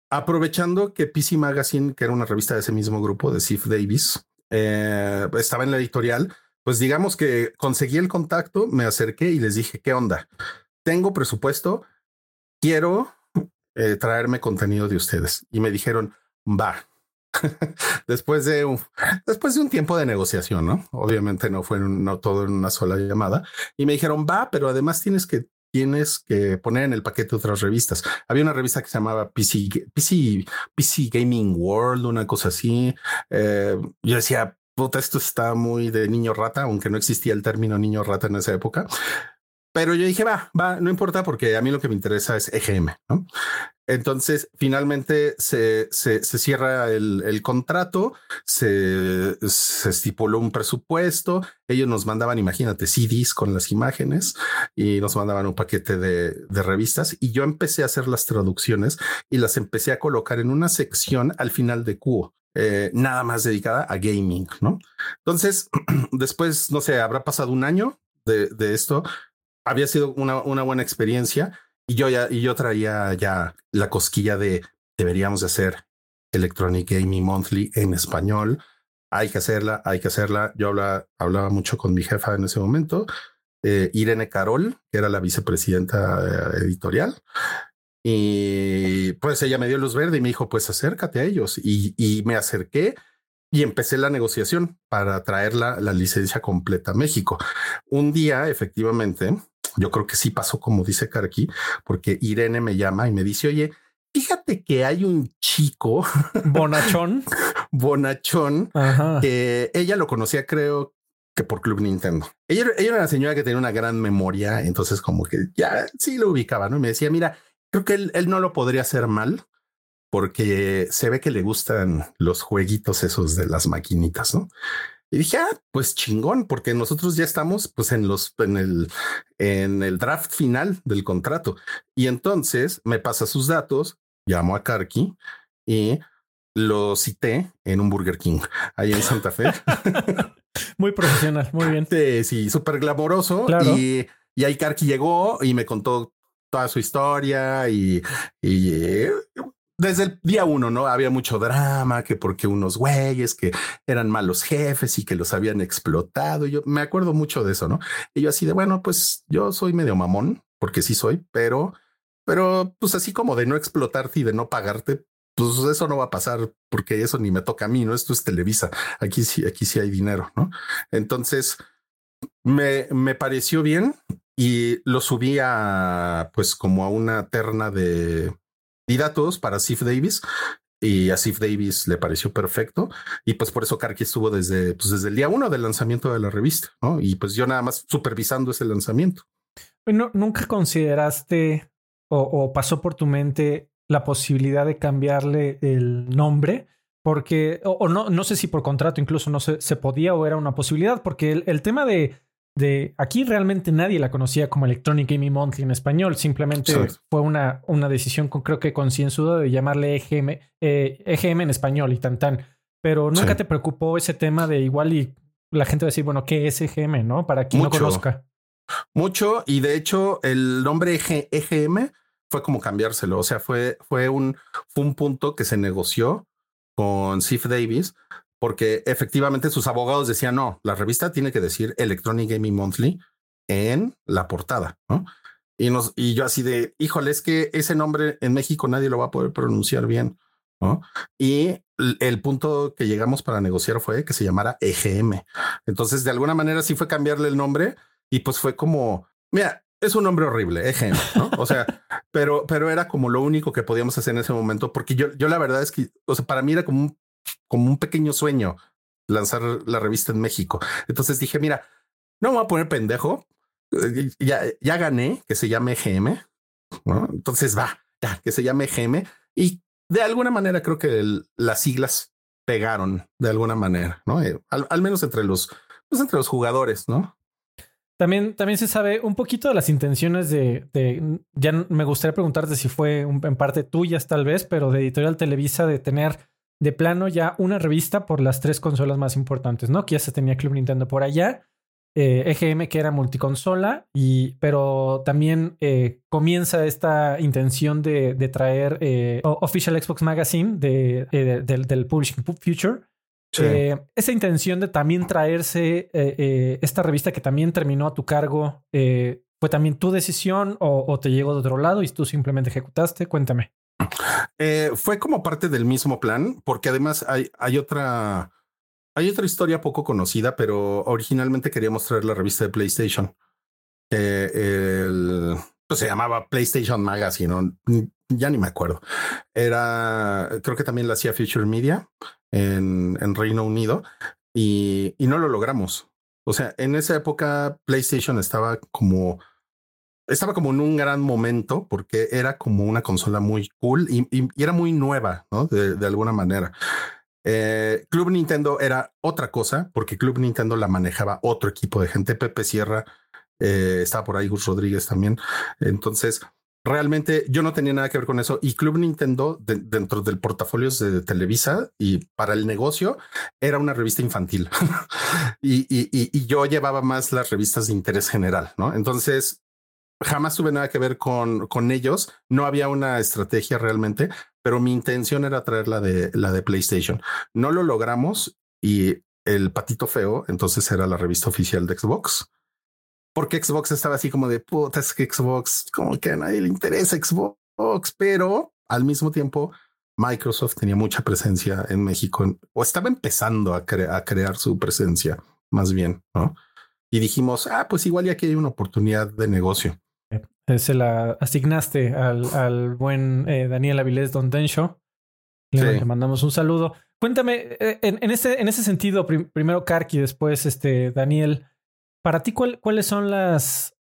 aprovechando que PC Magazine, que era una revista de ese mismo grupo de Steve Davis, eh, estaba en la editorial, pues digamos que conseguí el contacto, me acerqué y les dije, ¿qué onda? Tengo presupuesto, quiero eh, traerme contenido de ustedes. Y me dijeron, va. después de un, después de un tiempo de negociación, ¿no? Obviamente no fue no todo en una sola llamada. Y me dijeron, va, pero además tienes que tienes que poner en el paquete otras revistas. Había una revista que se llamaba PC, PC, PC Gaming World, una cosa así. Eh, yo decía, puta, esto está muy de niño rata, aunque no existía el término niño rata en esa época. Pero yo dije, va, va, no importa porque a mí lo que me interesa es EGM. Entonces, finalmente se, se, cierra el, contrato, se, se, estipuló un presupuesto, ellos nos mandaban, imagínate, CDs con las imágenes y nos mandaban un paquete de, de revistas y yo empecé a hacer las traducciones y las empecé a colocar en una sección al final de Cuo. Eh, nada más dedicada a gaming, ¿no? Entonces, después, no sé, habrá pasado un año de, de esto, había sido una, una buena experiencia y yo ya, y yo traía ya la cosquilla de deberíamos de hacer Electronic Gaming Monthly en español. Hay que hacerla, hay que hacerla. Yo hablaba, hablaba mucho con mi jefa en ese momento, eh, Irene Carol, que era la vicepresidenta eh, editorial. Y pues ella me dio luz verde y me dijo, pues acércate a ellos. Y, y me acerqué y empecé la negociación para traer la, la licencia completa a México. Un día, efectivamente, yo creo que sí pasó como dice Karki, porque Irene me llama y me dice, oye, fíjate que hay un chico bonachón, bonachón, que ella lo conocía, creo que por Club Nintendo. Ella, ella, era una señora que tenía una gran memoria, entonces como que ya sí lo ubicaba, ¿no? Y me decía, mira, creo que él, él no lo podría hacer mal porque se ve que le gustan los jueguitos esos de las maquinitas, ¿no? Y dije, ah, pues chingón, porque nosotros ya estamos pues en los, en el, en el draft final del contrato. Y entonces me pasa sus datos, llamo a Karki y lo cité en un Burger King ahí en Santa Fe. muy profesional, muy bien. Sí, súper glamoroso. Y, y ahí Karki llegó y me contó toda su historia y, y desde el día uno, ¿no? Había mucho drama, que porque unos güeyes que eran malos jefes y que los habían explotado. yo me acuerdo mucho de eso, ¿no? Y yo así de, bueno, pues yo soy medio mamón, porque sí soy, pero, pero pues así como de no explotarte y de no pagarte, pues eso no va a pasar porque eso ni me toca a mí, ¿no? Esto es Televisa. Aquí sí, aquí sí hay dinero, ¿no? Entonces me, me pareció bien y lo subí a, pues como a una terna de di datos para Sif Davis y a Sif Davis le pareció perfecto y pues por eso Karki estuvo desde, pues desde el día uno del lanzamiento de la revista, ¿no? Y pues yo nada más supervisando ese lanzamiento. Bueno, ¿Nunca consideraste o, pasó por tu mente la posibilidad de cambiarle el nombre? Porque, o, no, no sé si por contrato incluso no se, se podía o era una posibilidad, porque el tema de de aquí realmente nadie la conocía como Electronic Gaming Monthly en español, simplemente fue una, una decisión con, creo que concienzuda de llamarle EGM, eh, EGM en español y tan tan. Pero nunca te preocupó ese tema de igual y la gente va a decir, bueno, ¿qué es EGM? ¿No? Para quien no conozca. Mucho, y de hecho el nombre EGM fue como cambiárselo, o sea, fue, fue, un, fue un punto que se negoció con Sif Davis porque efectivamente sus abogados decían, no, la revista tiene que decir Electronic Gaming Monthly en la portada. Y, nos, y yo así de, híjole, es que ese nombre en México nadie lo va a poder pronunciar bien. Y el punto que llegamos para negociar fue que se llamara EGM. Entonces, de alguna manera sí fue cambiarle el nombre y pues fue como, mira, es un nombre horrible, EGM, ¿no? O sea, pero, pero era como lo único que podíamos hacer en ese momento, porque yo, yo la verdad es que, o sea, para mí era como un como un pequeño sueño lanzar la revista en México. Entonces dije, mira, no me voy a poner pendejo. Eh, ya, ya gané que se llame GM. Entonces va, ya, que se llame GM. Y de alguna manera creo que las siglas pegaron de alguna manera, ¿no? Eh, al, menos entre los, pues entre los jugadores, ¿no? También, también se sabe un poquito de las intenciones de, de, ya me gustaría preguntarte si fue en parte tuyas tal vez, pero de Editorial Televisa de tener de plano ya una revista por las tres consolas más importantes, ¿no? Que ya se tenía Club Nintendo por allá, EGM eh, que era multiconsola, y, pero también eh, comienza esta intención de, traer eh, Official Xbox Magazine de, del, Publishing Future. esa intención de también traerse esta revista que también terminó a tu cargo, ¿fue también tu decisión o, o te llegó de otro lado y tú simplemente ejecutaste? Cuéntame. Eh, fue como parte del mismo plan, porque además hay, otra, hay otra historia poco conocida, pero originalmente quería mostrar la revista de PlayStation. el, pues se llamaba PlayStation Magazine, ya ni me acuerdo. Era, creo que también la hacía Future Media en, en Reino Unido y, y no lo logramos. O sea, en esa época PlayStation estaba como estaba como en un gran momento porque era como una consola muy cool y, era muy nueva. De, alguna manera. Eh, Club Nintendo era otra cosa porque Club Nintendo la manejaba otro equipo de gente. Pepe Sierra eh, estaba por ahí, Gus Rodríguez también. Entonces, realmente yo no tenía nada que ver con eso. Y Club Nintendo, dentro del portafolio de Televisa y para el negocio, era una revista infantil. y, y, yo llevaba más las revistas de interés general, ¿no? Entonces, jamás tuve nada que ver con, con ellos. No había una estrategia realmente, pero mi intención era traer la de, la de PlayStation. No lo logramos y el patito feo, entonces era la revista oficial de Xbox porque Xbox estaba así como de puta, es que Xbox, como que a nadie le interesa Xbox, pero al mismo tiempo Microsoft tenía mucha presencia en México o estaba empezando a, a crear su presencia más bien, ¿no? Y dijimos, ah, pues igual ya que hay una oportunidad de negocio. Eh, se la asignaste al, al buen eh, Daniel Avilés Don Densho. Le, mandamos un saludo. Cuéntame, eh, en, en, ese, en ese sentido, primero Karki, después este Daniel, para ti, ¿cuáles son las,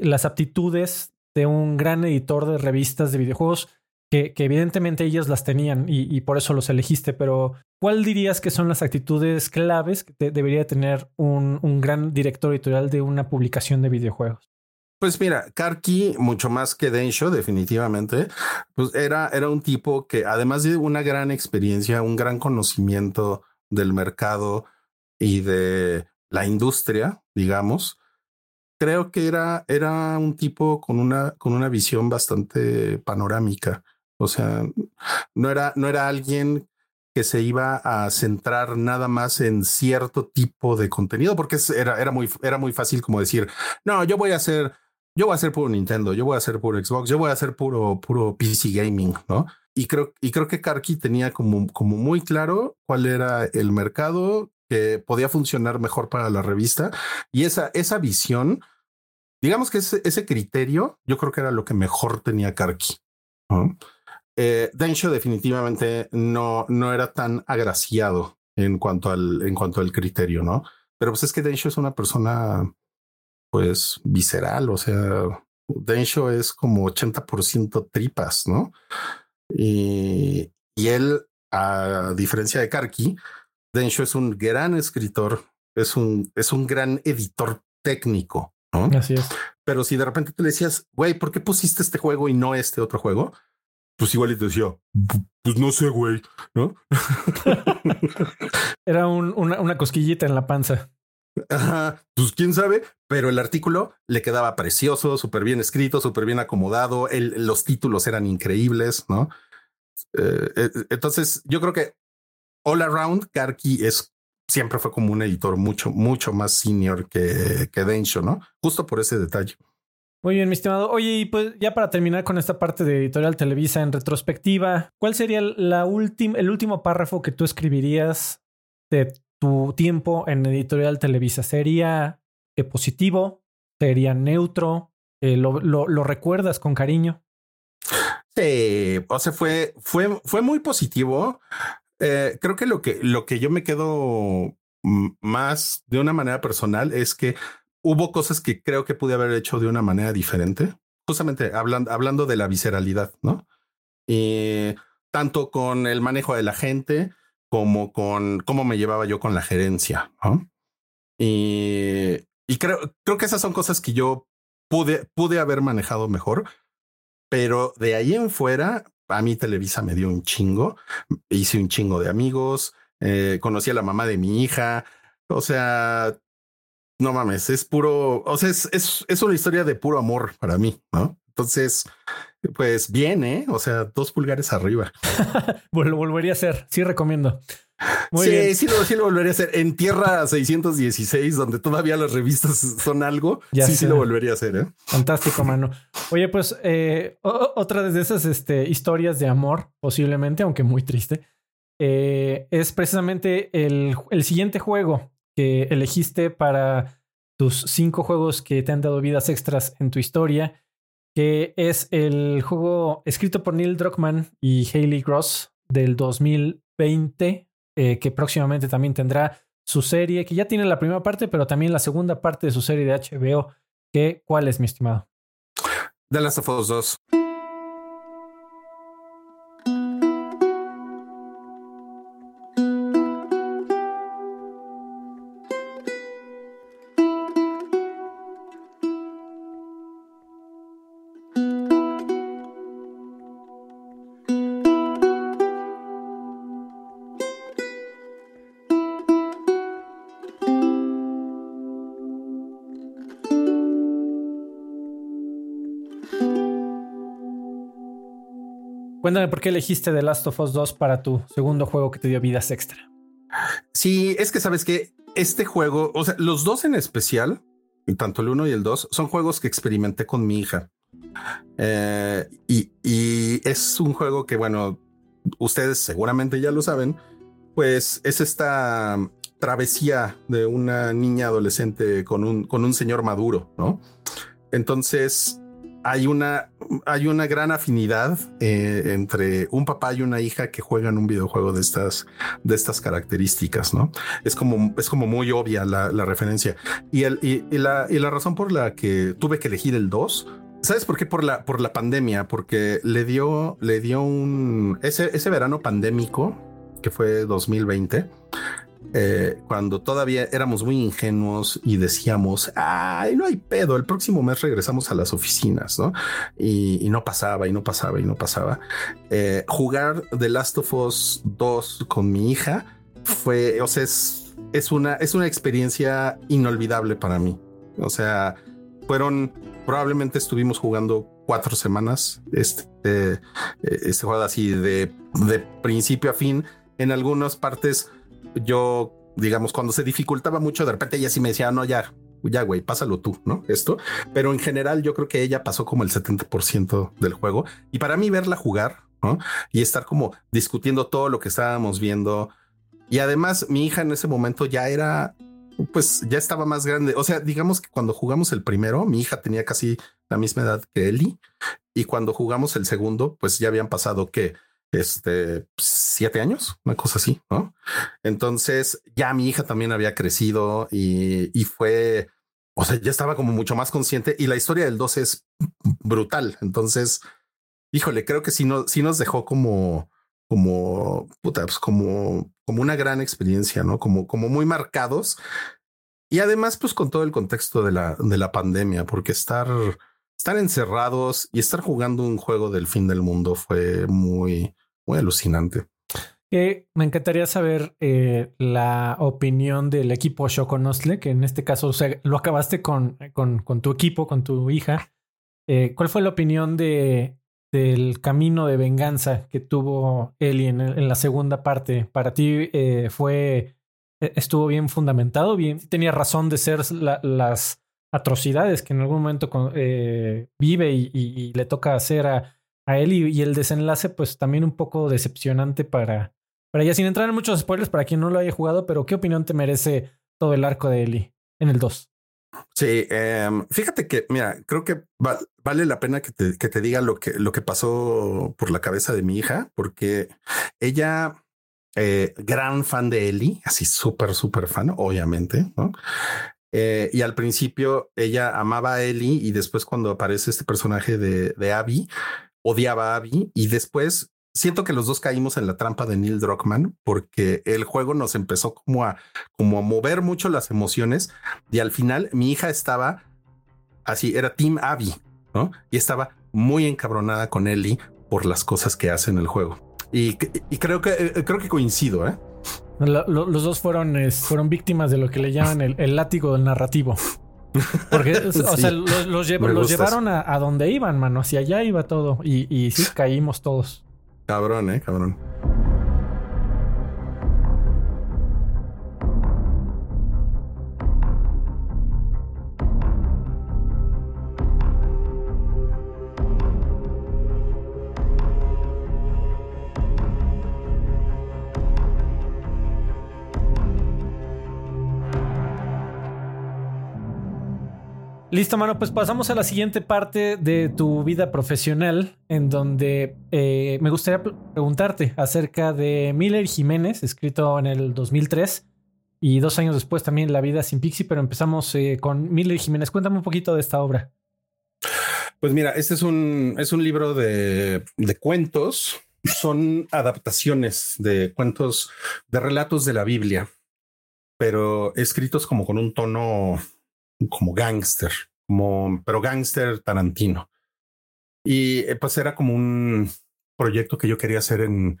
las aptitudes de un gran editor de revistas de videojuegos? Que, evidentemente ellos las tenían y, por eso los elegiste, pero ¿cuál dirías que son las actitudes claves que debería tener un, un, gran director editorial de una publicación de videojuegos? Pues mira, Karki, mucho más que Densho, definitivamente, pues era, era un tipo que además de una gran experiencia, un gran conocimiento del mercado y de la industria, digamos, creo que era, era un tipo con una, con una visión bastante panorámica. O sea, no era, no era alguien que se iba a centrar nada más en cierto tipo de contenido, porque era, era, muy, era muy fácil como decir, no, yo voy a hacer, yo voy a hacer puro Nintendo, yo voy a hacer puro Xbox, yo voy a hacer puro, puro PC gaming, ¿no? Y creo, y creo que Karki tenía como, como muy claro cuál era el mercado, que podía funcionar mejor para la revista. Y esa, esa visión, digamos que ese, ese criterio, yo creo que era lo que mejor tenía Karki. Eh, Densho definitivamente no, no era tan agraciado en cuanto al, en cuanto al criterio, ¿no? Pero pues es que Densho es una persona, pues, visceral, o sea, Densho es como 80% tripas, ¿no? Y, y él, a diferencia de Karki, Densho es un gran escritor, es un, es un gran editor técnico. ¿no? Así es. Pero si de repente te decías, güey, ¿por qué pusiste este juego y no este otro juego? Pues igual y te decía, pues no sé, güey, ¿no? Era un, una, una cosquillita en la panza. Ajá, pues quién sabe, pero el artículo le quedaba precioso, súper bien escrito, súper bien acomodado, los títulos eran increíbles, ¿no? Eh, eh, entonces, yo creo que all around, Karki es siempre fue como un editor mucho, mucho más senior que, que Densho, ¿no? Justo por ese detalle. Muy bien, mi estimado. Oye, y pues ya para terminar con esta parte de Editorial Televisa en retrospectiva, ¿cuál sería la el último párrafo que tú escribirías de tu tiempo en Editorial Televisa? ¿Sería eh, positivo? ¿Sería neutro? Eh, lo, lo, recuerdas con cariño? O sea, fue, fue, fue muy positivo. Eh, creo que lo que lo que yo me quedo más de una manera personal es que hubo cosas que creo que pude haber hecho de una manera diferente, justamente hablando, hablando de la visceralidad, ¿no? Tanto con el manejo de la gente como con cómo me llevaba yo con la gerencia. Y, y creo, creo que esas son cosas que yo pude, pude haber manejado mejor, pero de ahí en fuera, a mí Televisa me dio un chingo, hice un chingo de amigos, eh, conocí a la mamá de mi hija, o sea, no mames, es puro, o sea, es, es, es una historia de puro amor para mí, ¿no? Entonces, pues bien, ¿eh? O sea, dos pulgares arriba. lo volvería a hacer, sí recomiendo sí, sí lo, sí lo volvería a hacer. En Tierra 616, donde todavía las revistas son algo, sí, sí lo volvería a hacer. ¿eh? Fantástico, mano. Oye, pues eh, otra de esas este, historias de amor, posiblemente, aunque muy triste, eh, es precisamente el, el siguiente juego que elegiste para tus cinco juegos que te han dado vidas extras en tu historia, que es el juego escrito por Neil Druckmann y Haley Gross del 2020 eh, que próximamente también tendrá su serie, que ya tiene la primera parte, pero también la segunda parte de su serie de HBO. Que, ¿Cuál es, mi estimado? The Last of Us 2. Por qué elegiste The Last of Us 2 para tu segundo juego que te dio vidas extra. Sí, es que sabes que este juego, o sea, los dos en especial, tanto el uno y el dos, son juegos que experimenté con mi hija. Eh, y, y, es un juego que, bueno, ustedes seguramente ya lo saben, pues es esta travesía de una niña adolescente con un, con un señor maduro, ¿no? Entonces, hay una, hay una gran afinidad eh, entre un papá y una hija que juegan un videojuego de estas, de estas características, ¿no? Es como, es como muy obvia la, referencia. Y, el, y, la, y la razón por la que tuve que elegir el 2 ¿Sabes por qué? Por la, por la pandemia, porque le dio, le dio un, ese, ese verano pandémico, que fue 2020, eh, cuando todavía éramos muy ingenuos y decíamos, ay, no hay pedo, el próximo mes regresamos a las oficinas, ¿no? Y, no pasaba, y no pasaba, y no pasaba. Eh, jugar The Last of Us 2 con mi hija fue, o sea, es, es, una, es una experiencia inolvidable para mí. O sea, fueron, probablemente estuvimos jugando cuatro semanas este, eh, este juego así de, de principio a fin. En algunas partes yo, digamos, cuando se dificultaba mucho, de repente ella sí me decía, no, ya, ya, güey, pásalo tú, ¿no? Esto. Pero en general yo creo que ella pasó como el 70% del juego. Y para mí verla jugar, ¿no? Y estar como discutiendo todo lo que estábamos viendo. Y además mi hija en ese momento ya era, pues ya estaba más grande. O sea, digamos que cuando jugamos el primero, mi hija tenía casi la misma edad que Eli. Y cuando jugamos el segundo, pues ya habían pasado que este, siete años, una cosa así, ¿no? Entonces ya mi hija también había crecido y, y fue, o sea, ya estaba como mucho más consciente y la historia del 12 es brutal. Entonces, híjole, creo que sí, no, sí nos dejó como, como, puta, pues como, como una gran experiencia, ¿no? Como, como muy marcados. Y además, pues con todo el contexto de la, de la pandemia, porque estar, estar encerrados y estar jugando un juego del fin del mundo fue muy, muy alucinante. me encantaría saber eh, la opinión del equipo Shokonosle, que en este caso o sea, lo acabaste con, con, tu equipo, con tu hija. Eh, ¿Cuál fue la opinión de, del camino de venganza que tuvo Eli en, la segunda parte? ¿Para ti eh, fue estuvo bien fundamentado? Bien, tenía razón de ser las atrocidades que en algún momento vive y le toca hacer a a él y, el desenlace pues también un poco decepcionante para, para ella. Sin entrar en muchos spoilers para quien no lo haya jugado, pero ¿qué opinión te merece todo el arco de Ellie en el 2? Sí, em, fíjate que, mira, creo que vale la pena que te, que te diga lo que, lo que pasó por la cabeza de mi hija, porque ella, eh, gran fan de Ellie, así súper, súper fan, obviamente. Eh, y al principio ella amaba a Ellie y después cuando aparece este personaje de, de Abby, odiaba a Abby y después siento que los dos caímos en la trampa de Neil Druckmann porque el juego nos empezó como a, como a mover mucho las emociones y al final mi hija estaba así, era Team Abby, ¿no? Y estaba muy encabronada con Ellie por las cosas que hace en el juego. Y, creo que eh, creo que coincido, ¿eh? los dos fueron, fueron víctimas de lo que le llaman el, el látigo del narrativo. Porque, o sea, los, llevaron a, donde iban, mano. Hacia allá iba todo. Y, y sí, caímos todos. Cabrón, eh, cabrón. Listo, mano. Pues pasamos a la siguiente parte de tu vida profesional, en donde eh, me gustaría preguntarte acerca de Miller Jiménez, escrito en el 2003 y dos años después también La vida sin Pixie, pero empezamos eh, con Miller Jiménez. Cuéntame un poquito de esta obra. Pues mira, este es un, es un libro de, de cuentos. Son adaptaciones de cuentos, de relatos de la Biblia, pero escritos como con un tono como gángster, como, pero gángster tarantino. Y eh, pues era como un proyecto que yo quería hacer en,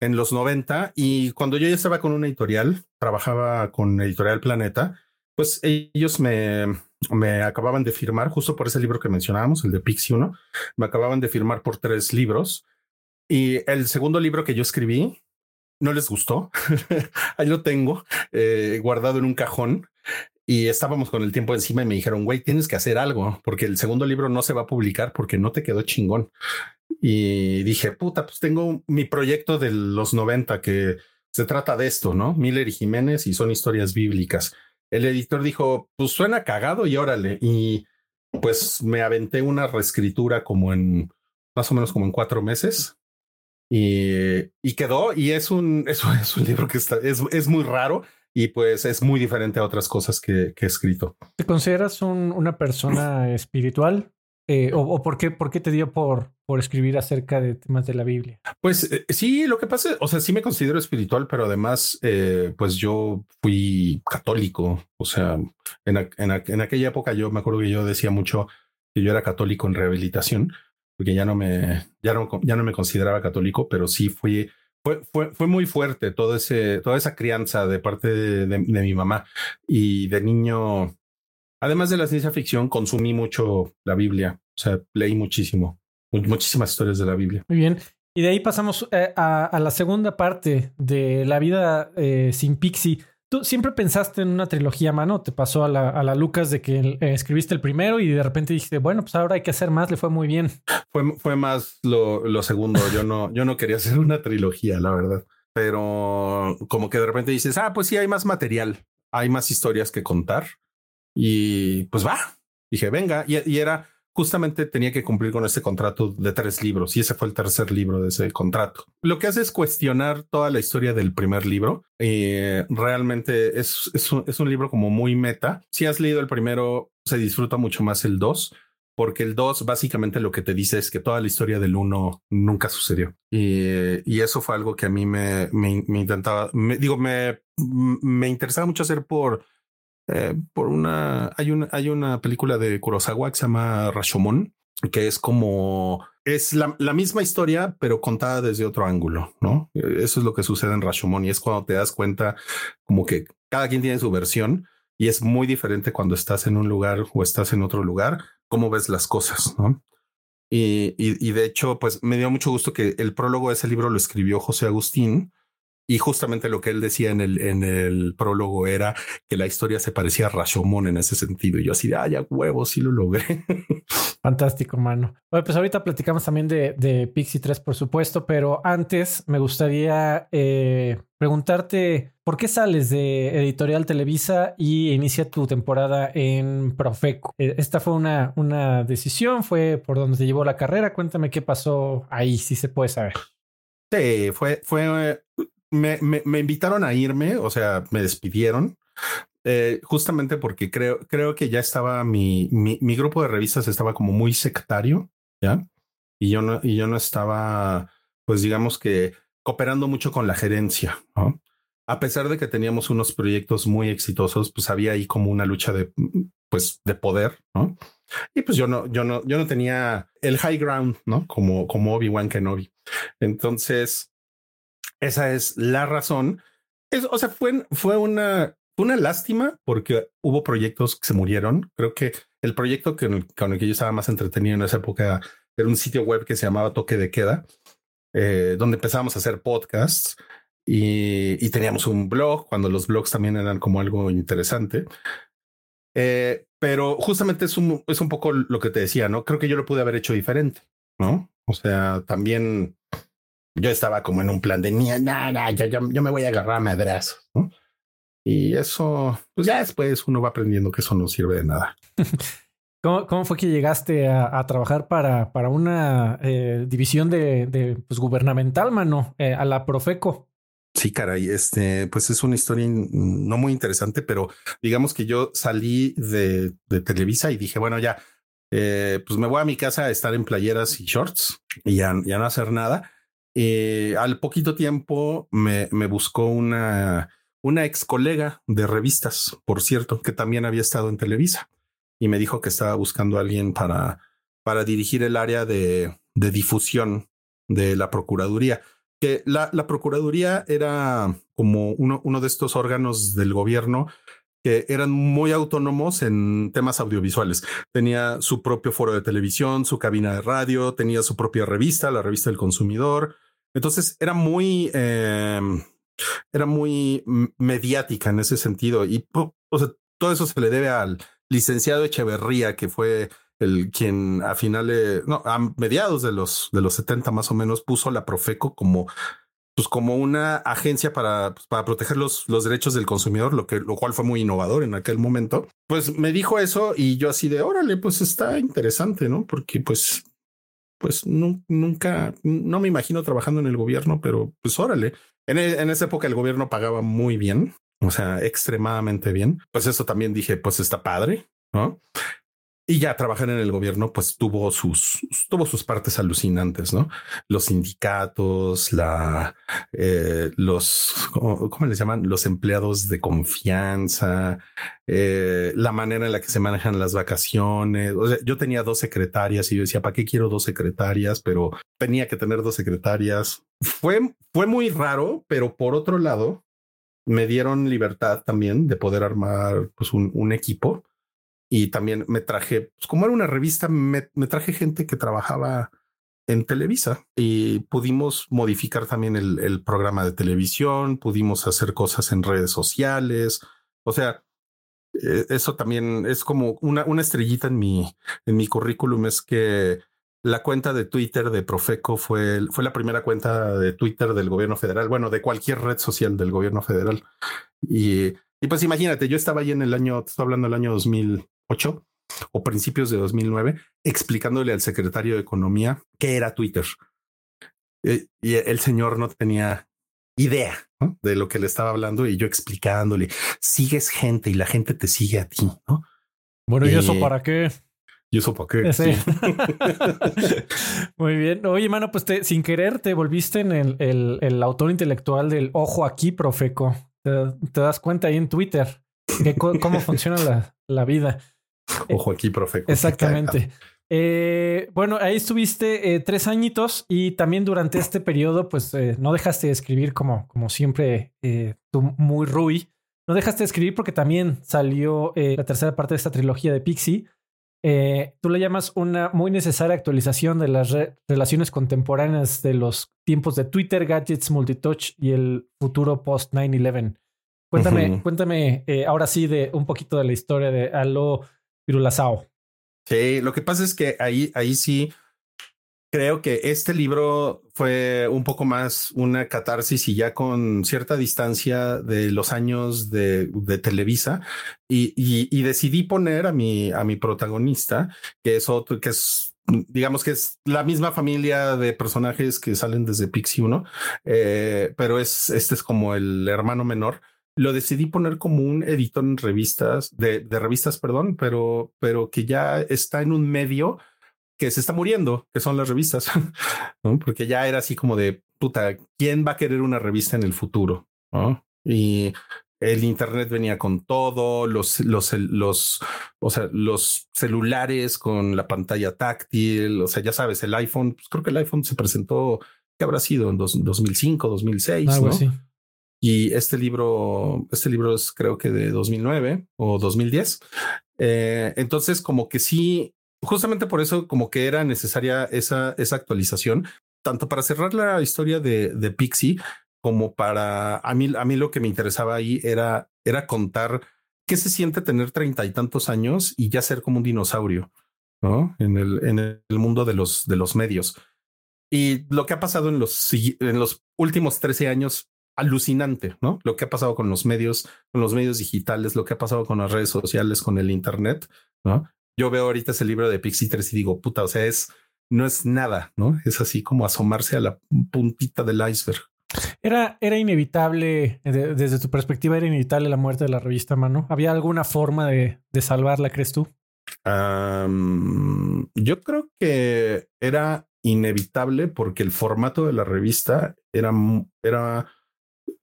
en los 90 y cuando yo ya estaba con una editorial, trabajaba con Editorial Planeta, pues ellos me, me acababan de firmar justo por ese libro que mencionábamos, el de Pixie 1, me acababan de firmar por tres libros y el segundo libro que yo escribí no les gustó. Ahí lo tengo eh, guardado en un cajón y estábamos con el tiempo encima y me dijeron, güey, tienes que hacer algo porque el segundo libro no se va a publicar porque no te quedó chingón. Y dije, puta, pues tengo mi proyecto de los 90 que se trata de esto, ¿no? Miller y Jiménez y son historias bíblicas. El editor dijo, pues suena cagado y órale. Y pues me aventé una reescritura como en más o menos como en cuatro meses y, y quedó. Y es un, es, es un libro que está, es, es muy raro y pues es muy diferente a otras cosas que, que he escrito. ¿Te consideras un, una persona espiritual? Eh, o, o, por, qué, por qué te dio por, por escribir acerca de temas de la Biblia? Pues eh, sí, lo que pasa, o sea, sí me considero espiritual, pero además, eh, pues yo fui católico. O sea, en, en, en, aquella época yo me acuerdo que yo decía mucho que yo era católico en rehabilitación, porque ya no me, ya no, ya no me consideraba católico, pero sí fui fue, fue, fue muy fuerte todo ese, toda esa crianza de parte de, mi mamá y de niño. Además de la ciencia ficción, consumí mucho la Biblia. O sea, leí muchísimo, muchísimas historias de la Biblia. Muy bien. Y de ahí pasamos eh, a, a, la segunda parte de la vida eh, sin Pixie. ¿Tú siempre pensaste en una trilogía, mano? ¿Te pasó a la, a la Lucas de que eh, escribiste el primero y de repente dijiste, bueno, pues ahora hay que hacer más, le fue muy bien? Fue, fue más lo, lo segundo. Yo no, yo no quería hacer una trilogía, la verdad. Pero como que de repente dices, ah, pues sí, hay más material, hay más historias que contar. Y pues va. Dije, venga. Y, y era justamente tenía que cumplir con ese contrato de tres libros y ese fue el tercer libro de ese contrato. Lo que hace es cuestionar toda la historia del primer libro. Eh, realmente es, es, un, es un libro como muy meta. Si has leído el primero, se disfruta mucho más el dos porque el 2 básicamente lo que te dice es que toda la historia del 1 nunca sucedió. Y, y, eso fue algo que a mí me, me, me intentaba, me, digo, me, me interesaba mucho hacer por eh, por una hay una hay una película de Kurosawa que se llama Rashomon que es como es la, la, misma historia pero contada desde otro ángulo no eso es lo que sucede en Rashomon y es cuando te das cuenta como que cada quien tiene su versión y es muy diferente cuando estás en un lugar o estás en otro lugar cómo ves las cosas no y, y, y de hecho pues me dio mucho gusto que el prólogo de ese libro lo escribió José Agustín y justamente lo que él decía en el, en el prólogo era que la historia se parecía a Rashomon en ese sentido. Y yo así de, ay, ya huevo, sí lo logré. Fantástico, mano. Oye, pues ahorita platicamos también de, de Pixie 3, por supuesto, pero antes me gustaría eh, preguntarte por qué sales de Editorial Televisa y inicia tu temporada en Profeco. Eh, esta fue una, una decisión, fue por donde te llevó la carrera. Cuéntame qué pasó ahí, si se puede saber. Sí, fue, fue me, me, me, invitaron a irme, o sea, me despidieron, eh, justamente porque creo, creo que ya estaba mi, mi, mi, grupo de revistas estaba como muy sectario, ¿ya? Y yo no, y yo no estaba, pues digamos que cooperando mucho con la gerencia. A pesar de que teníamos unos proyectos muy exitosos, pues había ahí como una lucha de, pues, de poder. Y pues yo no, yo no, yo no tenía el high ground, ¿no? Como, como Obi-Wan Kenobi. Entonces, esa es la razón. Es, o sea, fue, fue una, una lástima porque hubo proyectos que se murieron. Creo que el proyecto que, con el que yo estaba más entretenido en esa época era un sitio web que se llamaba Toque de Queda, eh, donde empezábamos a hacer podcasts y, y, teníamos un blog cuando los blogs también eran como algo interesante. Eh, pero justamente es un, es un poco lo que te decía, ¿no? Creo que yo lo pude haber hecho diferente, ¿no? O sea, también yo estaba como en un plan de, nada, nah, yo, yo, yo, me voy a agarrar a madrazos, ¿no? Y eso, pues ya después uno va aprendiendo que eso no sirve de nada. ¿Cómo, ¿Cómo, fue que llegaste a, a trabajar para, para una eh, división de, de pues, gubernamental, mano, eh, a la Profeco? Sí, caray, este, pues es una historia no muy interesante, pero digamos que yo salí de, de Televisa y dije, bueno, ya eh, pues me voy a mi casa a estar en playeras y shorts y ya, ya no hacer nada. Eh, al poquito tiempo me, buscó una, una ex colega de revistas, por cierto, que también había estado en Televisa y me dijo que estaba buscando a alguien para, para dirigir el área de, de difusión de la Procuraduría. Que la, la Procuraduría era como uno, uno de estos órganos del gobierno que eran muy autónomos en temas audiovisuales. Tenía su propio foro de televisión, su cabina de radio, tenía su propia revista, la revista del consumidor. Entonces era muy, eh, era muy mediática en ese sentido y o sea, todo eso se le debe al licenciado Echeverría, que fue el quien a finales, no, a mediados de los de los 70 más o menos puso la Profeco como pues como una agencia para, pues, para proteger los, los derechos del consumidor, lo, que, lo cual fue muy innovador en aquel momento. Pues me dijo eso y yo así de, órale, pues está interesante, ¿no? Porque pues, pues nunca, no me imagino trabajando en el gobierno, pero pues órale. En, e, en esa época el gobierno pagaba muy bien, o sea, extremadamente bien. Pues eso también dije, pues está padre, ¿no? Y ya trabajar en el gobierno, pues tuvo sus, tuvo sus partes alucinantes, ¿no? Los sindicatos, la, eh, los, ¿cómo, les llaman? Los empleados de confianza, eh, la manera en la que se manejan las vacaciones. Yo tenía dos secretarias y yo decía, ¿para qué quiero dos secretarias? Pero tenía que tener dos secretarias. Fue, fue muy raro, pero por otro lado, me dieron libertad también de poder armar pues, un equipo y también me traje, pues como era una revista, me, traje gente que trabajaba en Televisa y pudimos modificar también el, programa de televisión, pudimos hacer cosas en redes sociales. O sea, eh, eso también es como una, una estrellita en mi, en mi currículum, es que la cuenta de Twitter de Profeco fue, fue la primera cuenta de Twitter del gobierno federal, bueno, de cualquier red social del gobierno federal. Y, y pues imagínate, yo estaba ahí en el año, estoy hablando del año 2000, o principios de 2009 explicándole al secretario de Economía qué era Twitter. Eh, y el señor no tenía idea de lo que le estaba hablando y yo explicándole, sigues gente y la gente te sigue a ti. ¿no? Bueno, ¿y eso para qué? ¿Y eso para qué? Muy bien. Oye, mano, pues te, sin querer te volviste en el, el, autor intelectual del Ojo aquí, Profeco. Te, te das cuenta ahí en Twitter que cómo funciona la, la vida. Ojo aquí, profe. Exactamente. Eh, bueno, ahí estuviste eh, tres añitos y también durante este periodo, pues eh, no dejaste de escribir como, como siempre, tú muy Rui. No dejaste de escribir porque también salió la tercera parte de esta trilogía de Pixie. tú le llamas una muy necesaria actualización de las relaciones contemporáneas de los tiempos de Twitter, gadgets, multitouch y el futuro post 9-11. Cuéntame, cuéntame ahora sí de un poquito de la historia de Aló Sí, lo que pasa es que ahí, ahí sí creo que este libro fue un poco más una catarsis y ya con cierta distancia de los años de, de Televisa y, y, decidí poner a mi, a mi protagonista, que es otro, que es digamos que es la misma familia de personajes que salen desde Pixie 1, eh, pero es, este es como el hermano menor lo decidí poner como un editor en revistas, de, revistas, perdón, pero, pero que ya está en un medio que se está muriendo, que son las revistas, porque ya era así como de puta, ¿quién va a querer una revista en el futuro? Y el internet venía con todo, los, los, los, o sea, los celulares con la pantalla táctil, o sea, ya sabes, el iPhone, pues creo que el iPhone se presentó, ¿qué habrá sido? En 2005, 2006, Algo ¿no? Así. Y este libro, este libro es creo que de 2009 o 2010. Eh, entonces, como que sí, justamente por eso, como que era necesaria esa, esa actualización, tanto para cerrar la historia de, de Pixie, como para a mí, a mí lo que me interesaba ahí era, era contar qué se siente tener treinta y tantos años y ya ser como un dinosaurio, ¿no? En el, en el mundo de los, de los medios. Y lo que ha pasado en los, en los últimos 13 años alucinante, ¿no? Lo que ha pasado con los medios, con los medios digitales, lo que ha pasado con las redes sociales, con el Internet, ¿no? Yo veo ahorita ese libro de Pixie 3 y digo, puta, o sea, es, no es nada, ¿no? Es así como asomarse a la puntita del iceberg. Era, era inevitable, desde tu perspectiva, era inevitable la muerte de la revista, mano. ¿Había alguna forma de, de salvarla, crees tú? yo creo que era inevitable porque el formato de la revista era, era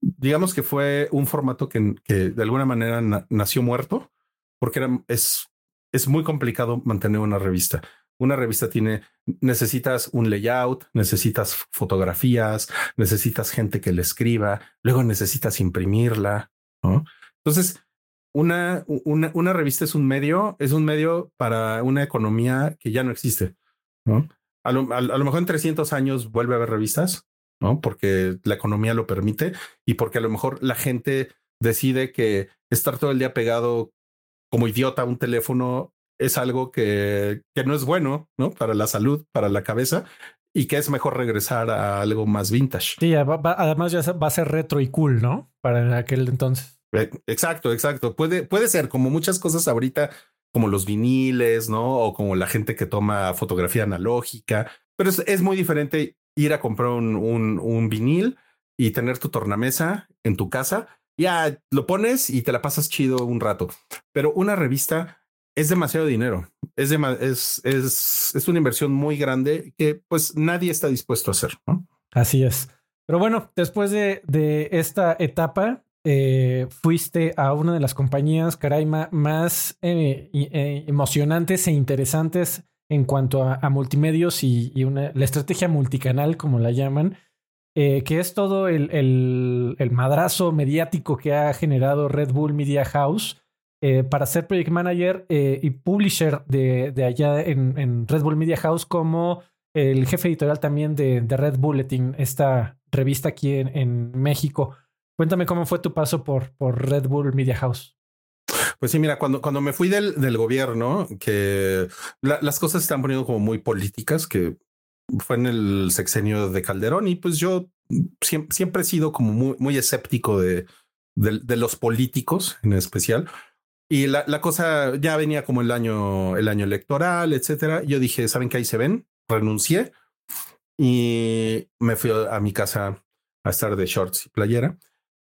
digamos que fue un formato que, de alguna manera nació muerto porque es, es muy complicado mantener una revista. Una revista tiene, necesitas un layout, necesitas fotografías, necesitas gente que le escriba, luego necesitas imprimirla. Entonces, una, una, una, revista es un medio, es un medio para una economía que ya no existe. ¿no? A, lo, a, lo, mejor en 300 años vuelve a haber revistas, ¿no? porque la economía lo permite y porque a lo mejor la gente decide que estar todo el día pegado como idiota a un teléfono es algo que, que no es bueno, ¿no? Para la salud, para la cabeza y que es mejor regresar a algo más vintage. Sí, además ya va a ser retro y cool, ¿no? Para aquel entonces. Eh, exacto, exacto. Puede, puede ser como muchas cosas ahorita, como los viniles, ¿no? O como la gente que toma fotografía analógica, pero es, es muy diferente ir a comprar un, un, un vinil y tener tu tornamesa en tu casa. Ya lo pones y te la pasas chido un rato. Pero una revista es demasiado dinero. Es, es, es, es, una inversión muy grande que pues nadie está dispuesto a hacer. ¿no? Así es. Pero bueno, después de, de esta etapa, eh, fuiste a una de las compañías, Caraima, más eh, eh, emocionantes e interesantes en cuanto a, multimedios y, la estrategia multicanal, como la llaman, que es todo el, madrazo mediático que ha generado Red Bull Media House eh, para ser project manager eh, y publisher de, allá en, Red Bull Media House como el jefe editorial también de, Red Bulletin, esta revista aquí en, México. Cuéntame cómo fue tu paso por Red Bull Media House. Pues sí, mira, cuando, cuando me fui del, del gobierno, que la, las cosas se están poniendo como muy políticas, que fue en el sexenio de Calderón y pues yo siempre, siempre he sido como muy, muy escéptico de, de, de, los políticos en especial. Y la, la, cosa ya venía como el año, el año electoral, etcétera. Yo dije, ¿saben qué ahí se ven? Renuncié y me fui a mi casa a estar de shorts y playera.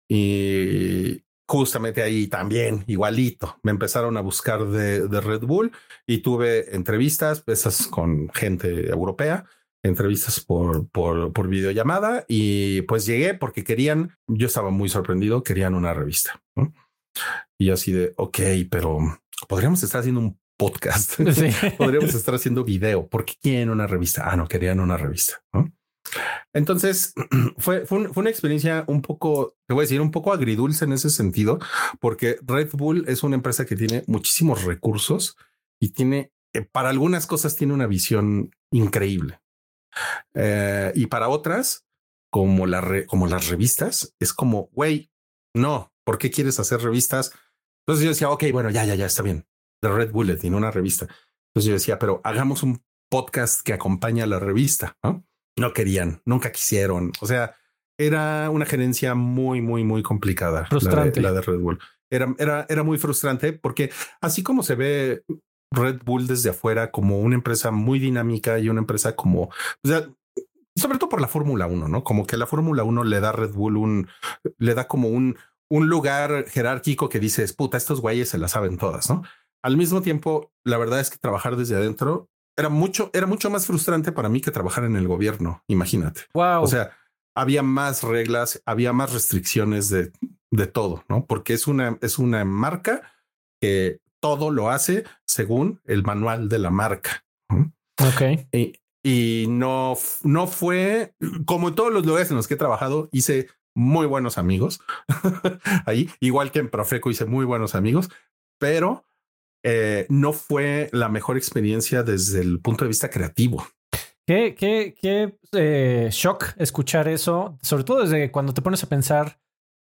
Y justamente ahí también, igualito, me empezaron a buscar de, de Red Bull y tuve entrevistas, esas con gente europea, entrevistas por, por, por videollamada y pues llegué porque querían, yo estaba muy sorprendido, querían una revista. ¿no? Y así de, ok, pero podríamos estar haciendo un podcast. podríamos estar haciendo video. ¿Por qué quieren una revista? Ah, no, querían una revista. ¿no? Entonces fue, fue, fue, una experiencia un poco, te voy a decir, un poco agridulce en ese sentido, porque Red Bull es una empresa que tiene muchísimos recursos y tiene, eh, para algunas cosas tiene una visión increíble. Eh, y para otras, como, como las revistas, es como, güey, no, ¿por qué quieres hacer revistas? Entonces yo decía, ok, bueno, ya, ya, ya, está bien. The Red Bulletin, una revista. Entonces yo decía, pero hagamos un podcast que acompañe a la revista. No, no querían, nunca quisieron. O sea, era una gerencia muy, muy, muy complicada. Frustrante. La de, la de Red Bull. Era, era, era muy frustrante porque así como se ve Red Bull desde afuera como una empresa muy dinámica y una empresa como, o sea, sobre todo por la Fórmula 1, ¿no? Como que la Fórmula 1 le da a Red Bull un, le da como un, un lugar jerárquico que dices, puta, estos güeyes se la saben todas, ¿no? Al mismo tiempo, la verdad es que trabajar desde adentro era mucho, era mucho más frustrante para mí que trabajar en el gobierno, imagínate. Wow. O sea, había más reglas, había más restricciones de, de todo, ¿no? Porque es una, es una marca que todo lo hace según el manual de la marca. Ok. Y, y no, no fue como en todos los lugares en los que he trabajado, hice muy buenos amigos ahí, igual que en Profeco hice muy buenos amigos, pero eh, no fue la mejor experiencia desde el punto de vista creativo. Qué, qué, qué eh, shock escuchar eso, sobre todo desde cuando te pones a pensar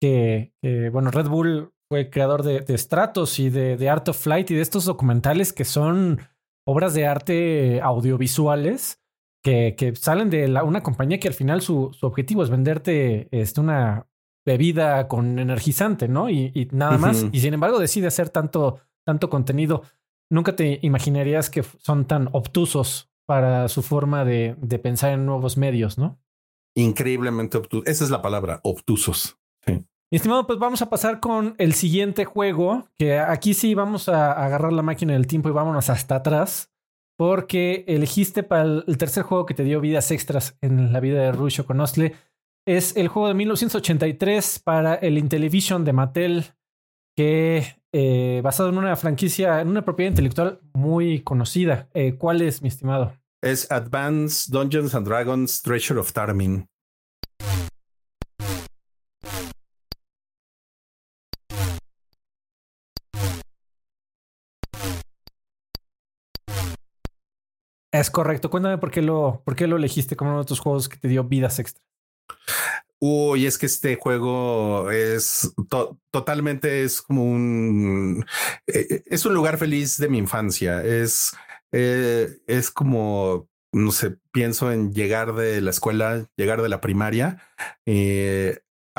que, bueno, Red Bull fue creador de, de Stratos y de, de, Art of Flight y de estos documentales que son obras de arte audiovisuales que, que salen de la, una compañía que al final su, su objetivo es venderte este, una bebida con energizante, ¿no? Y, y nada uh -huh. más. Y sin embargo decide hacer tanto, tanto contenido. Nunca te imaginarías que son tan obtusos para su forma de, de pensar en nuevos medios, ¿no? Increíblemente obtusos. Esa es la palabra, obtusos. Sí. Mi estimado, pues vamos a pasar con el siguiente juego, que aquí sí vamos a agarrar la máquina del tiempo y vámonos hasta atrás, porque elegiste para el, tercer juego que te dio vidas extras en la vida de Rusho Conosle. Es el juego de 1983 para el Intellivision de Mattel, que eh, basado en una franquicia, en una propiedad intelectual muy conocida. Eh, ¿Cuál es, mi estimado? Es Advanced Dungeons and Dragons Treasure of Tarmin. Es correcto. Cuéntame por qué lo, por qué lo elegiste como uno de tus juegos que te dio vidas extra. Uy, es que este juego es totalmente es como un eh, eh, es un lugar feliz de mi infancia. Es eh, es como no sé, pienso en llegar de la escuela, llegar de la primaria,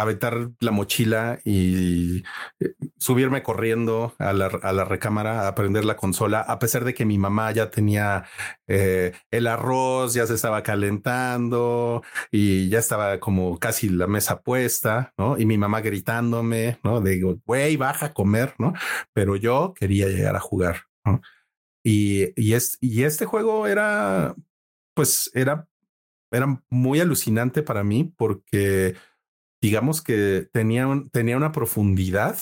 aventar la mochila y eh, subirme corriendo a la, a la, recámara a aprender la consola, a pesar de que mi mamá ya tenía eh, el arroz, ya se estaba calentando y ya estaba como casi la mesa puesta, ¿no? Y mi mamá gritándome, ¿no? Digo, güey, baja a comer, ¿no? Pero yo quería llegar a jugar. Y, y, es, y este juego era, pues era, era muy alucinante para mí porque digamos que tenía, tenía una profundidad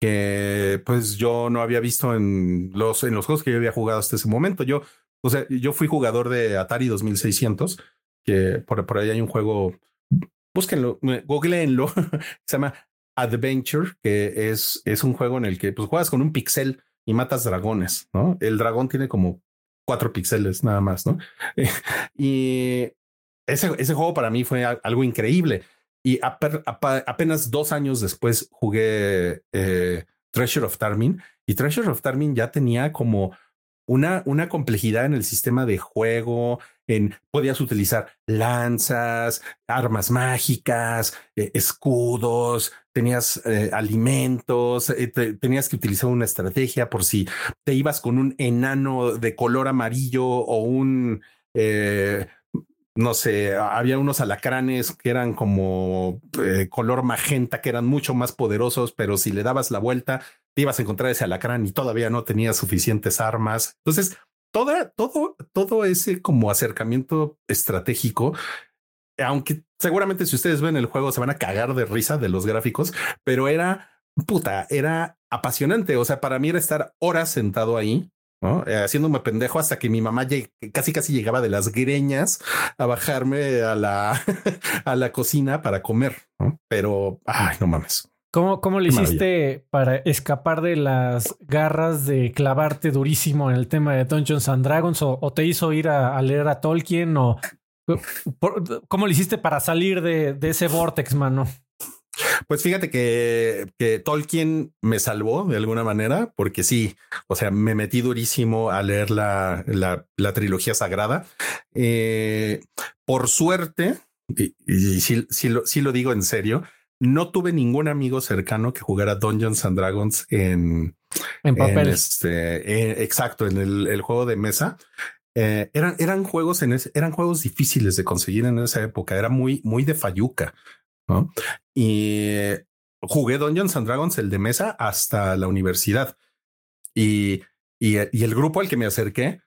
que pues yo no había visto en los, en los juegos que yo había jugado hasta ese momento. Yo, o sea, yo fui jugador de Atari 2600, que por, ahí hay un juego, búsquenlo, googleenlo, se llama Adventure, que es, es un juego en el que pues juegas con un pixel y matas dragones, ¿no? El dragón tiene como cuatro píxeles nada más, ¿no? y ese, ese juego para mí fue algo increíble. Y apenas dos años después jugué eh, Treasure of Tarmin y Treasure of Tarmin ya tenía como una, una complejidad en el sistema de juego, en podías utilizar lanzas, armas mágicas, eh, escudos, tenías eh, alimentos, tenías que utilizar una estrategia por si te ibas con un enano de color amarillo o un no sé, había unos alacranes que eran como eh, color magenta, que eran mucho más poderosos, pero si le dabas la vuelta, te ibas a encontrar ese alacrán y todavía no tenía suficientes armas. Entonces, toda, todo, todo ese como acercamiento estratégico, aunque seguramente si ustedes ven el juego se van a cagar de risa de los gráficos, pero era puta, era apasionante. O sea, para mí era estar horas sentado ahí ¿no? Eh, haciéndome pendejo hasta que mi mamá casi casi llegaba de las greñas a bajarme a la, a la cocina para comer, Pero, ay, no mames. ¿Cómo, cómo le hiciste para escapar de las garras de clavarte durísimo en el tema de Dungeons and Dragons? ¿O, te hizo ir a, leer a Tolkien? ¿O cómo le hiciste para salir de, de ese vortex, mano? Pues fíjate que, que, Tolkien me salvó de alguna manera, porque sí, o sea, me metí durísimo a leer la, la, trilogía sagrada. Eh, por suerte, y, y sí, lo, lo, digo en serio, no tuve ningún amigo cercano que jugara Dungeons and Dragons en, en papel. este, exacto, en el, juego de mesa. Eh, eran, eran juegos en eran juegos difíciles de conseguir en esa época. Era muy, muy de fayuca. Y jugué Dungeons and Dragons, el de mesa, hasta la universidad. Y, y, el grupo al que me acerqué,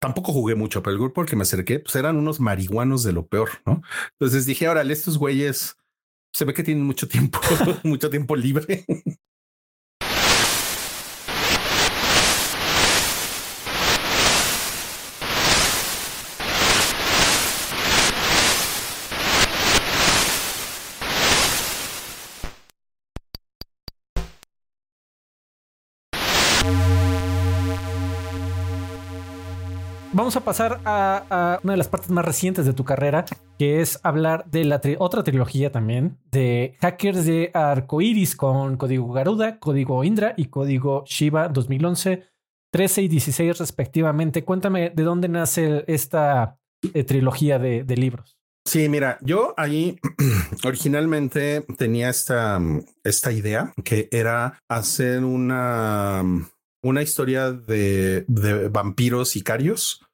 tampoco jugué mucho, pero el grupo al que me acerqué, pues eran unos marihuanos de lo peor, ¿no? Entonces dije, órale, estos güeyes se ve que tienen mucho tiempo, mucho tiempo libre. Vamos a pasar a, una de las partes más recientes de tu carrera, que es hablar de la otra trilogía también, de Hackers de Arcoiris con Código Garuda, Código Indra y Código Shiva 2011, 13 y 16 respectivamente. Cuéntame de dónde nace esta eh, trilogía de, libros. Sí, mira, yo ahí originalmente tenía esta, esta idea que era hacer una, una historia de, de vampiros sicarios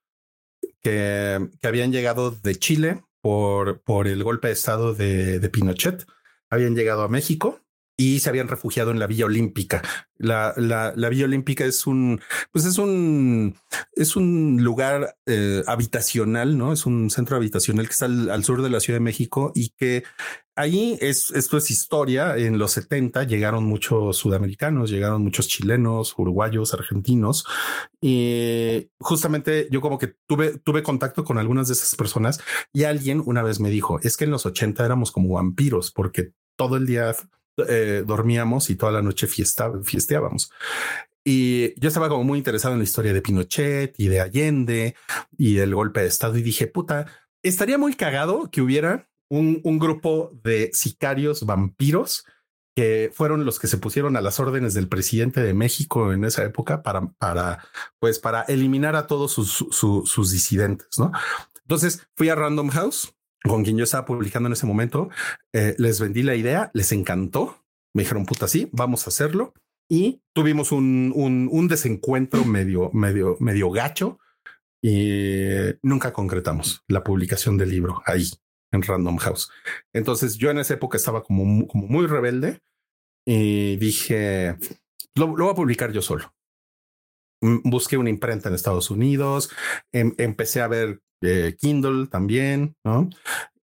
que, habían llegado de Chile por, por el golpe de estado de, Pinochet. habían llegado a México y se habían refugiado en la Villa Olímpica. La, la, la Villa Olímpica es un, pues es un, es un lugar eh, habitacional, ¿no? Es un centro habitacional que está al, sur de la Ciudad de México y que ahí es, esto es historia. En los 70 llegaron muchos sudamericanos, llegaron muchos chilenos, uruguayos, argentinos. Y justamente yo como que tuve, tuve contacto con algunas de esas personas y alguien una vez me dijo, es que en los 80 éramos como vampiros porque todo el día eh, dormíamos y toda la noche fiesta, fiesteábamos. Y yo estaba como muy interesado en la historia de Pinochet y de Allende y del golpe de Estado y dije, puta, estaría muy cagado que hubiera un, un grupo de sicarios vampiros que fueron los que se pusieron a las órdenes del presidente de México en esa época para, para, pues, para eliminar a todos sus, sus disidentes, ¿no? Entonces fui a Random House con quien yo estaba publicando en ese momento, eh, les vendí la idea, les encantó, me dijeron, puta, sí, vamos a hacerlo. Y tuvimos un, un, desencuentro medio, medio, medio gacho y nunca concretamos la publicación del libro ahí en Random House. Entonces yo en esa época estaba como, como muy rebelde y dije, lo, lo voy a publicar yo solo busqué una imprenta en Estados Unidos, em, empecé a ver eh, Kindle también, ¿no?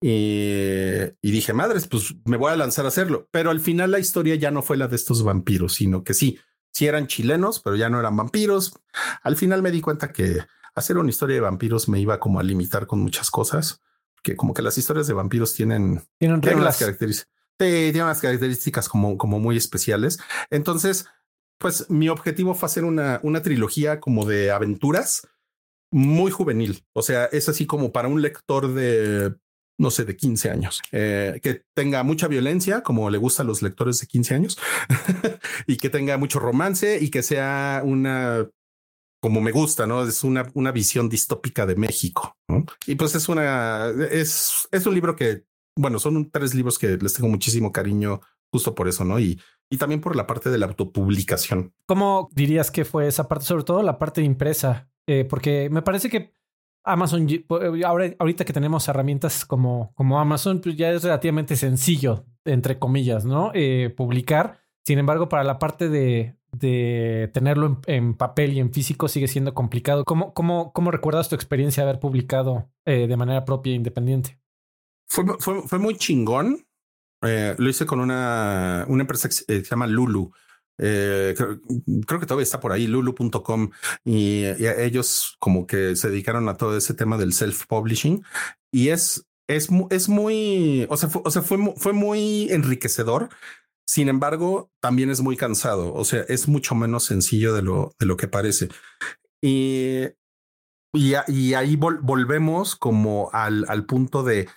Y, dije, madres, pues me voy a lanzar a hacerlo. Pero al final la historia ya no fue la de estos vampiros, sino que sí, sí eran chilenos, pero ya no eran vampiros. Al final me di cuenta que hacer una historia de vampiros me iba como a limitar con muchas cosas, que como que las historias de vampiros tienen, tienen reglas. características. tienen unas características como, como muy especiales. Entonces, pues mi objetivo fue hacer una, una trilogía como de aventuras muy juvenil. O sea, es así como para un lector de, no sé, de 15 años, eh, que tenga mucha violencia, como le gusta a los lectores de 15 años, y que tenga mucho romance y que sea una, como me gusta, ¿no? Es una, una visión distópica de México. Y pues es una, es, es un libro que, bueno, son tres libros que les tengo muchísimo cariño justo por eso, ¿no? Y, y también por la parte de la autopublicación. ¿Cómo dirías que fue esa parte, sobre todo la parte impresa? Eh, porque me parece que Amazon, eh, ahora, ahorita que tenemos herramientas como, como Amazon, pues ya es relativamente sencillo, entre comillas, ¿no? Eh, publicar. Sin embargo, para la parte de, de tenerlo en, papel y en físico sigue siendo complicado. ¿Cómo, cómo, cómo recuerdas tu experiencia de haber publicado de manera propia e independiente? Fue, fue, fue muy chingón. lo hice con una, una empresa que se llama Lulu. Eh, creo, que todavía está por ahí, lulu.com, y, ellos como que se dedicaron a todo ese tema del self-publishing y es, es, es muy, o sea, fue, o sea, fue, fue muy enriquecedor. Sin embargo, también es muy cansado. O sea, es mucho menos sencillo de lo, de lo que parece. Y, y, ahí volvemos como al, al punto de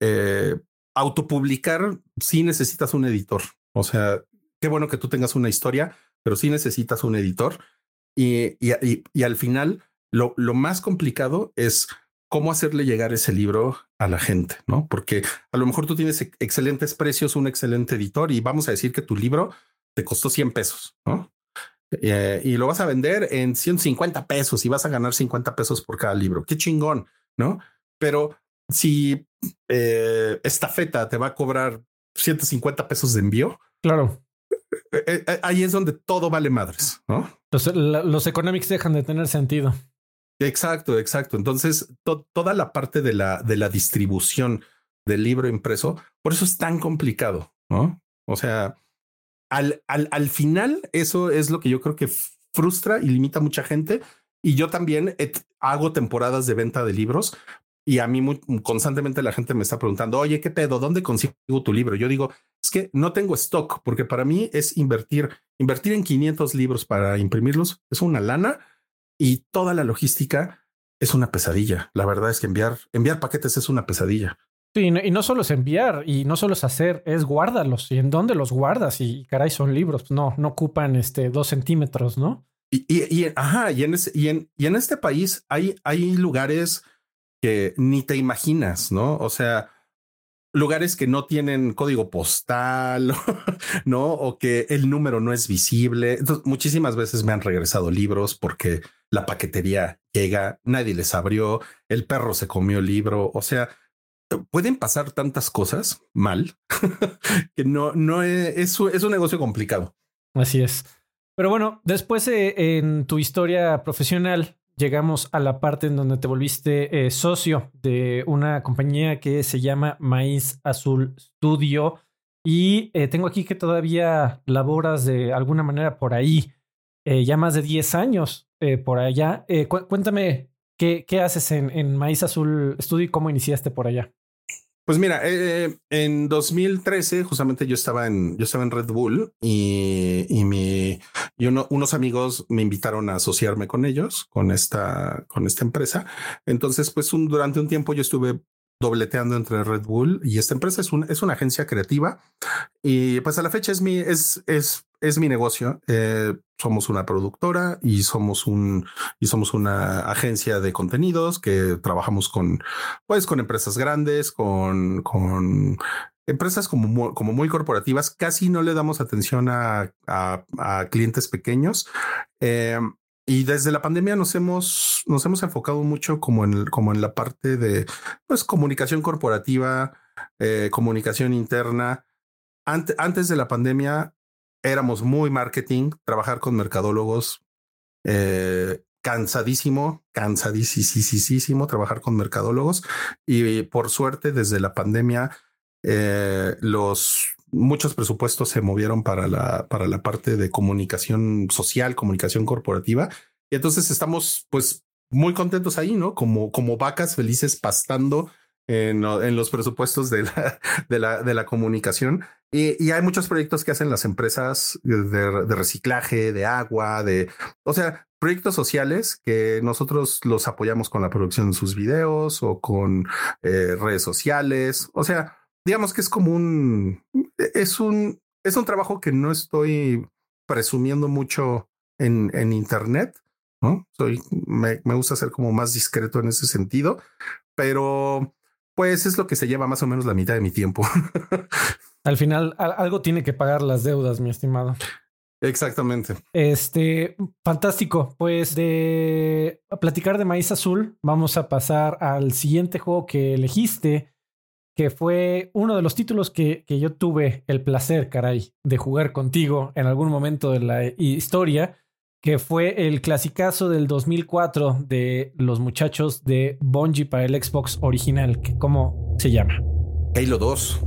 eh, autopublicar si necesitas un editor. O sea, qué bueno que tú tengas una historia, pero sí necesitas un editor. Y, y, y al final, lo, lo, más complicado es cómo hacerle llegar ese libro a la gente, ¿no? Porque a lo mejor tú tienes excelentes precios, un excelente editor y vamos a decir que tu libro te costó 100 pesos, ¿no? Eh, y lo vas a vender en 150 pesos y vas a ganar 50 pesos por cada libro. Qué chingón, ¿no? Pero si eh, esta feta te va a cobrar 150 pesos de envío, claro. Eh, ahí es donde todo vale madres, ¿no? Los, los economics dejan de tener sentido. Exacto, exacto. Entonces, toda la parte de la, de la distribución del libro impreso, por eso es tan complicado, ¿no? O sea, al, al, al final, eso es lo que yo creo que frustra y limita a mucha gente. Y yo también hago temporadas de venta de libros y a mí constantemente la gente me está preguntando, oye, ¿qué pedo? ¿Dónde consigo tu libro? Yo digo, es que no tengo stock, porque para mí es invertir, invertir en 500 libros para imprimirlos, es una lana y toda la logística es una pesadilla. La verdad es que enviar, enviar paquetes es una pesadilla. Sí, y no, solo es enviar y no solo es hacer, es guardarlos. ¿Y en dónde los guardas? Y caray, son libros. No, no ocupan este dos centímetros, ¿no? Y, y, y ajá, y en, y, en, y en este país hay, hay lugares que ni te imaginas, ¿no? O sea, lugares que no tienen código postal, ¿no? O que el número no es visible. Entonces, muchísimas veces me han regresado libros porque la paquetería llega, nadie les abrió, el perro se comió el libro. O sea, pueden pasar tantas cosas mal que no, no es, es, es, un negocio complicado. Así es. Pero bueno, después en tu historia profesional llegamos a la parte en donde te volviste eh, socio de una compañía que se llama Maíz Azul Studio. Y eh, tengo aquí que todavía laboras de alguna manera por ahí, eh, ya más de 10 años por allá. cuéntame, ¿qué, ¿qué, haces en, en Maíz Azul Studio y cómo iniciaste por allá? Pues mira, eh, en 2013 justamente yo estaba en yo estaba en Red Bull y, y unos amigos me invitaron a asociarme con ellos con esta con esta empresa. Entonces, pues durante un tiempo yo estuve dobleteando entre Red Bull y esta empresa es, un, es una agencia creativa y pues a la fecha es mi es es es mi negocio. Eh, somos una productora y somos un y somos una agencia de contenidos que trabajamos con pues con empresas grandes, con con empresas como, como muy corporativas. Casi no le damos atención a, a, clientes pequeños. Eh, y desde la pandemia nos hemos, nos hemos enfocado mucho como en, como en la parte de pues, comunicación corporativa, eh, comunicación interna. antes de la pandemia éramos muy marketing, trabajar con mercadólogos, eh, cansadísimo, cansadísimo trabajar con mercadólogos. Y por suerte, desde la pandemia, eh, los muchos presupuestos se movieron para la, para la parte de comunicación social, comunicación corporativa. Y entonces estamos pues muy contentos ahí, ¿no? Como, como vacas felices pastando en, los presupuestos de la, de la, de la comunicación. Y, hay muchos proyectos que hacen las empresas de, de, reciclaje, de agua, de, o sea, proyectos sociales que nosotros los apoyamos con la producción de sus videos o con eh, redes sociales. O sea, digamos que es como un, es un, es un trabajo que no estoy presumiendo mucho en, en Internet, ¿no? Soy, me, me gusta ser como más discreto en ese sentido, pero pues es lo que se lleva más o menos la mitad de mi tiempo. Al final, algo tiene que pagar las deudas, mi estimado. Exactamente. Este, fantástico. Pues de platicar de Maíz Azul, vamos a pasar al siguiente juego que elegiste, que fue uno de los títulos que, que yo tuve el placer, caray, de jugar contigo en algún momento de la historia, que fue el clasicazo del 2004 de los muchachos de Bungie para el Xbox original, que ¿cómo se llama? Halo 2.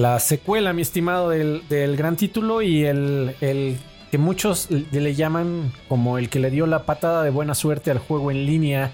La secuela, mi estimado, del, gran título y el, que muchos le llaman como el que le dio la patada de buena suerte al juego en línea,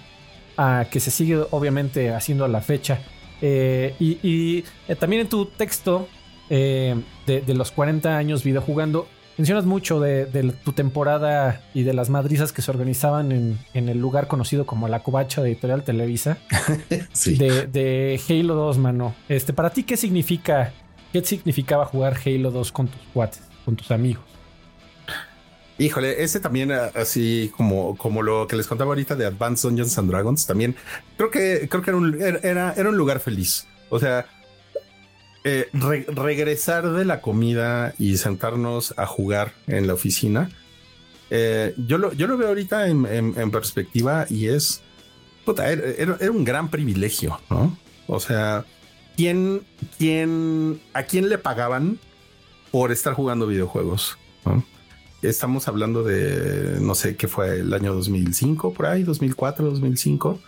que se sigue obviamente haciendo a la fecha. Eh, y, eh, también en tu texto eh, de, los 40 años videojugando, mencionas mucho de, tu temporada y de las madrizas que se organizaban en, el lugar conocido como la Covacha de Editorial Televisa. de, de, Halo 2, mano. Este, ¿Para ti qué significa ¿Qué significaba jugar Halo 2 con tus cuates, con tus amigos? Híjole, ese también, ah, así como, como lo que les contaba ahorita de Advanced Dungeons and Dragons, también creo que creo que era un, era, era un lugar feliz. O sea, eh, regresar de la comida y sentarnos a jugar en la oficina. Eh, yo, lo, yo lo veo ahorita en, perspectiva y es puta, era, era, un gran privilegio, ¿no? O sea, ¿quién, quién, ¿a quién le pagaban por estar jugando videojuegos? estamos hablando de, no sé, qué fue el año 2005, por ahí, 2004, 2005.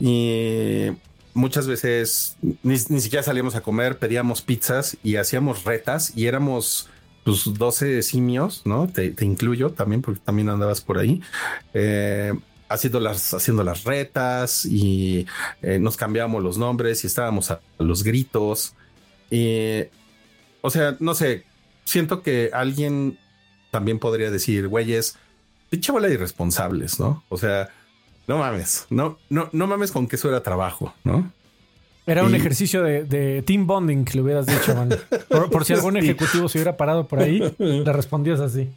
Y muchas veces ni, siquiera salíamos a comer, pedíamos pizzas y hacíamos retas y éramos pues 12 simios, ¿no? Te, incluyo también porque también andabas por ahí. Eh, haciendo las, haciendo las retas y eh, nos cambiábamos los nombres y estábamos a los gritos. Y, o sea, no sé, siento que alguien también podría decir, güeyes, pinche bola de irresponsables, ¿no? O sea, no mames, no, no, no mames con que eso era trabajo, ¿no? Era un ejercicio de, team bonding que le hubieras dicho, man. Por, si algún ejecutivo se hubiera parado por ahí, le respondías así.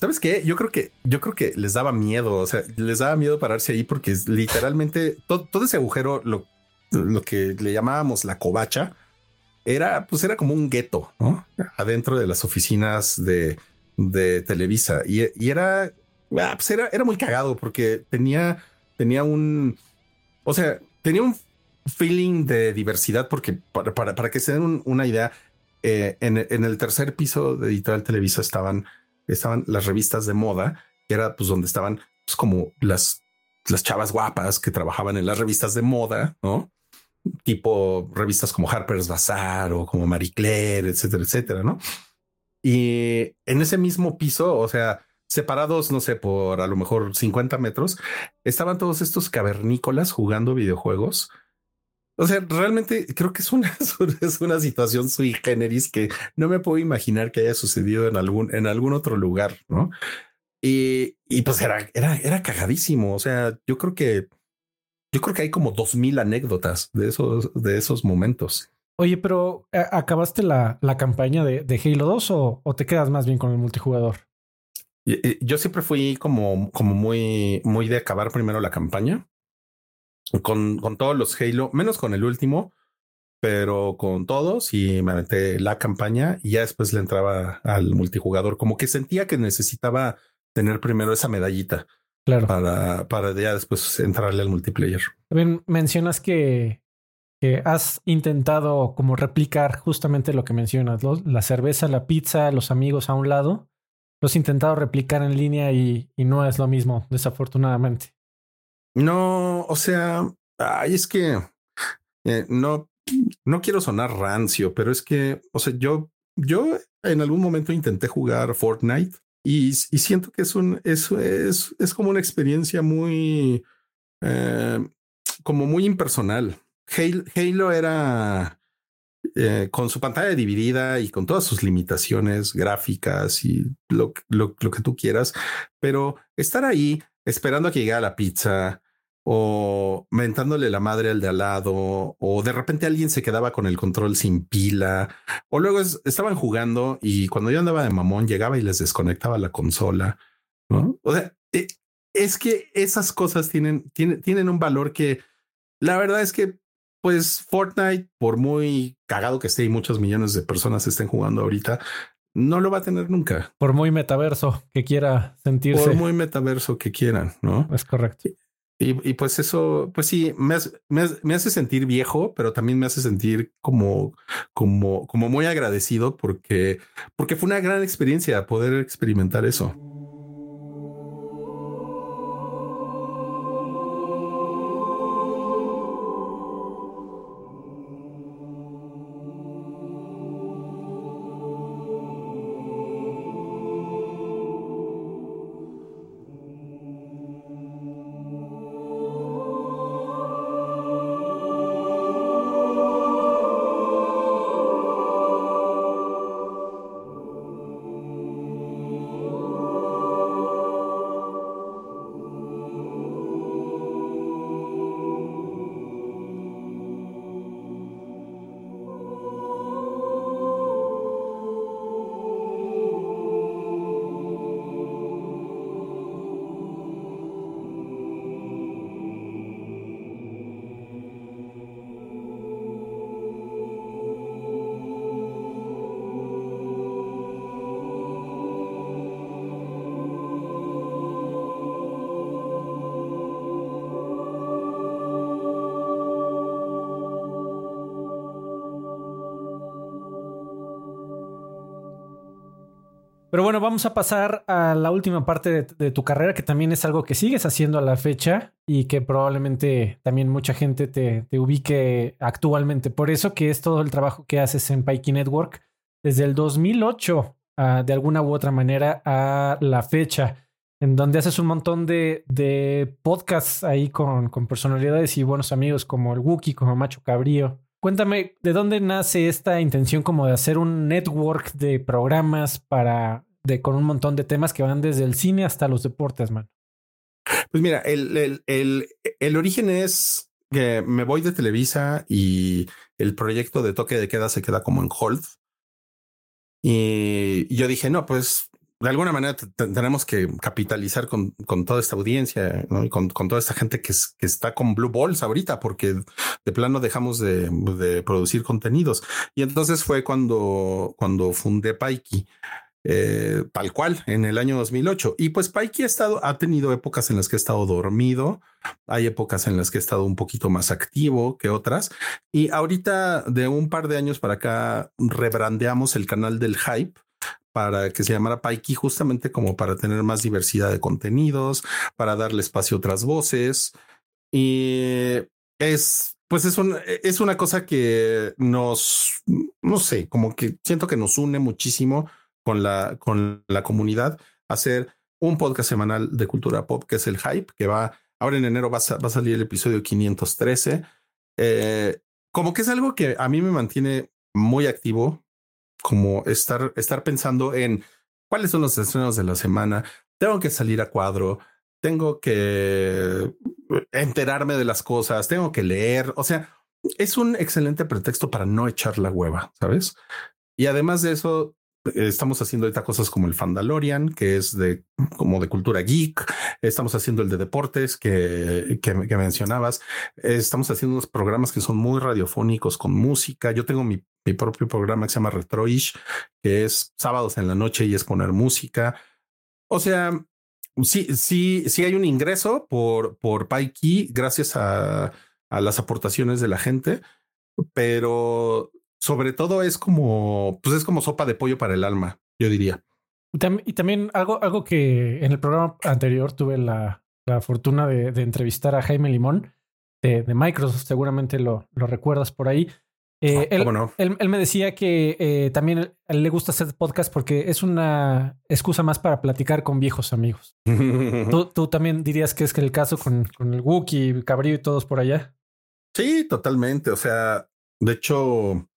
¿Sabes qué? Yo creo que, yo creo que les daba miedo, o sea, les daba miedo pararse ahí porque literalmente todo, ese agujero, lo, lo que le llamábamos la covacha, era, pues era como un gueto, ¿no? Adentro de las oficinas de, de Televisa. Y, era, ah, pues era, era muy cagado porque tenía, tenía un, o sea, tenía un feeling de diversidad porque para, para, que se den una idea, eh, en, en, el tercer piso de Editorial Televisa estaban, estaban las revistas de moda, que era pues donde estaban pues, como las, las chavas guapas que trabajaban en las revistas de moda, ¿no? tipo revistas como Harper's Bazaar o como Marie Claire, etcétera, etcétera, ¿no? Y en ese mismo piso, o sea, separados, no sé, por a lo mejor 50 metros, estaban todos estos cavernícolas jugando videojuegos. O sea, realmente creo que es una, es una situación sui generis que no me puedo imaginar que haya sucedido en algún, en algún otro lugar, ¿no? Y, y pues era, era, era cagadísimo. O sea, yo creo que yo creo que hay como dos mil anécdotas de esos, de esos momentos. Oye, pero eh, ¿acabaste la, la campaña de, de, Halo 2 o, o, te quedas más bien con el multijugador? Yo siempre fui como, como muy, muy de acabar primero la campaña con, con todos los Halo, menos con el último, pero con todos y me aventé la campaña y ya después le entraba al multijugador. Como que sentía que necesitaba tener primero esa medallita. Claro. Para, para ya después entrarle al multiplayer. También mencionas que, que has intentado como replicar justamente lo que mencionas, la cerveza, la pizza, los amigos a un lado. Los has intentado replicar en línea y, y no es lo mismo, desafortunadamente. No, o sea, es que eh, no, no quiero sonar rancio, pero es que, o sea, yo, yo en algún momento intenté jugar Fortnite y, siento que es un, es, es, es como una experiencia muy, eh, como muy impersonal. Halo, era eh, con su pantalla dividida y con todas sus limitaciones gráficas y lo, lo, lo que tú quieras, pero estar ahí esperando a que llegara la pizza, o mentándole la madre al de al lado, o de repente alguien se quedaba con el control sin pila, o luego estaban jugando y cuando yo andaba de mamón llegaba y les desconectaba la consola. O sea, eh, es que esas cosas tienen, tienen, tienen un valor que la verdad es que, pues Fortnite, por muy cagado que esté y muchos millones de personas estén jugando ahorita, no lo va a tener nunca. Por muy metaverso que quiera sentirse. Por muy metaverso que quieran, ¿no? Es correcto. Y, pues eso, pues sí, me hace, sentir viejo, pero también me hace sentir como, como, como muy agradecido porque, porque fue una gran experiencia poder experimentar eso. Pero bueno, vamos a pasar a la última parte de, tu carrera, que también es algo que sigues haciendo a la fecha y que probablemente también mucha gente te, ubique actualmente. Por eso que es todo el trabajo que haces en Pikey Network desde el 2008, ah, de alguna u otra manera, a la fecha, en donde haces un montón de, podcasts ahí con, con personalidades y buenos amigos como el Wookiee, como Macho Cabrío. Cuéntame, ¿de dónde nace esta intención como de hacer un network de programas para, de, con un montón de temas que van desde el cine hasta los deportes, man? Pues mira, el, el, el, el origen es que me voy de Televisa y el proyecto de toque de queda se queda como en hold. Y yo dije, no, pues de alguna manera tenemos que capitalizar con, con toda esta audiencia y con, con, toda esta gente que, que, está con Blue Balls ahorita, porque de plano dejamos de, de producir contenidos. Y entonces fue cuando, cuando fundé Paiki. Eh, tal cual en el año 2008 y pues Paiki ha estado ha tenido épocas en las que he estado dormido hay épocas en las que he estado un poquito más activo que otras y ahorita de un par de años para acá rebrandeamos el canal del hype para que se llamara Paiki, justamente como para tener más diversidad de contenidos, para darle espacio a otras voces. Y es, pues es, un, es una cosa que nos, no sé, como que siento que nos une muchísimo con la, con la comunidad, hacer un podcast semanal de cultura pop, que es el Hype, que va, ahora en enero va a, va a salir el episodio 513. Eh, como que es algo que a mí me mantiene muy activo, como estar, estar pensando en cuáles son los estrenos de la semana. Tengo que salir a cuadro, tengo que enterarme de las cosas, tengo que leer. O sea, es un excelente pretexto para no echar la hueva, ¿sabes? Y además de eso, Estamos haciendo ahorita cosas como el Fandalorian, que es de como de cultura geek. Estamos haciendo el de deportes que, que, mencionabas. Estamos haciendo unos programas que son muy radiofónicos con música. Yo tengo mi, mi propio programa que se llama Retroish, que es sábados en la noche y es poner música. O sea, sí, sí, sí hay un ingreso por, por Paiki gracias a, a las aportaciones de la gente, pero sobre todo es como, pues es como sopa de pollo para el alma, yo diría. Y también algo, algo que en el programa anterior tuve la, la fortuna de, entrevistar a Jaime Limón de, Microsoft, seguramente lo, lo, recuerdas por ahí. Eh, ah, él, no? él, me decía que eh, también le gusta hacer podcast porque es una excusa más para platicar con viejos amigos. ¿Tú, ¿Tú, también dirías que es que el caso con, con el Wookiee, Cabrillo y todos por allá. Sí, totalmente. O sea, de hecho,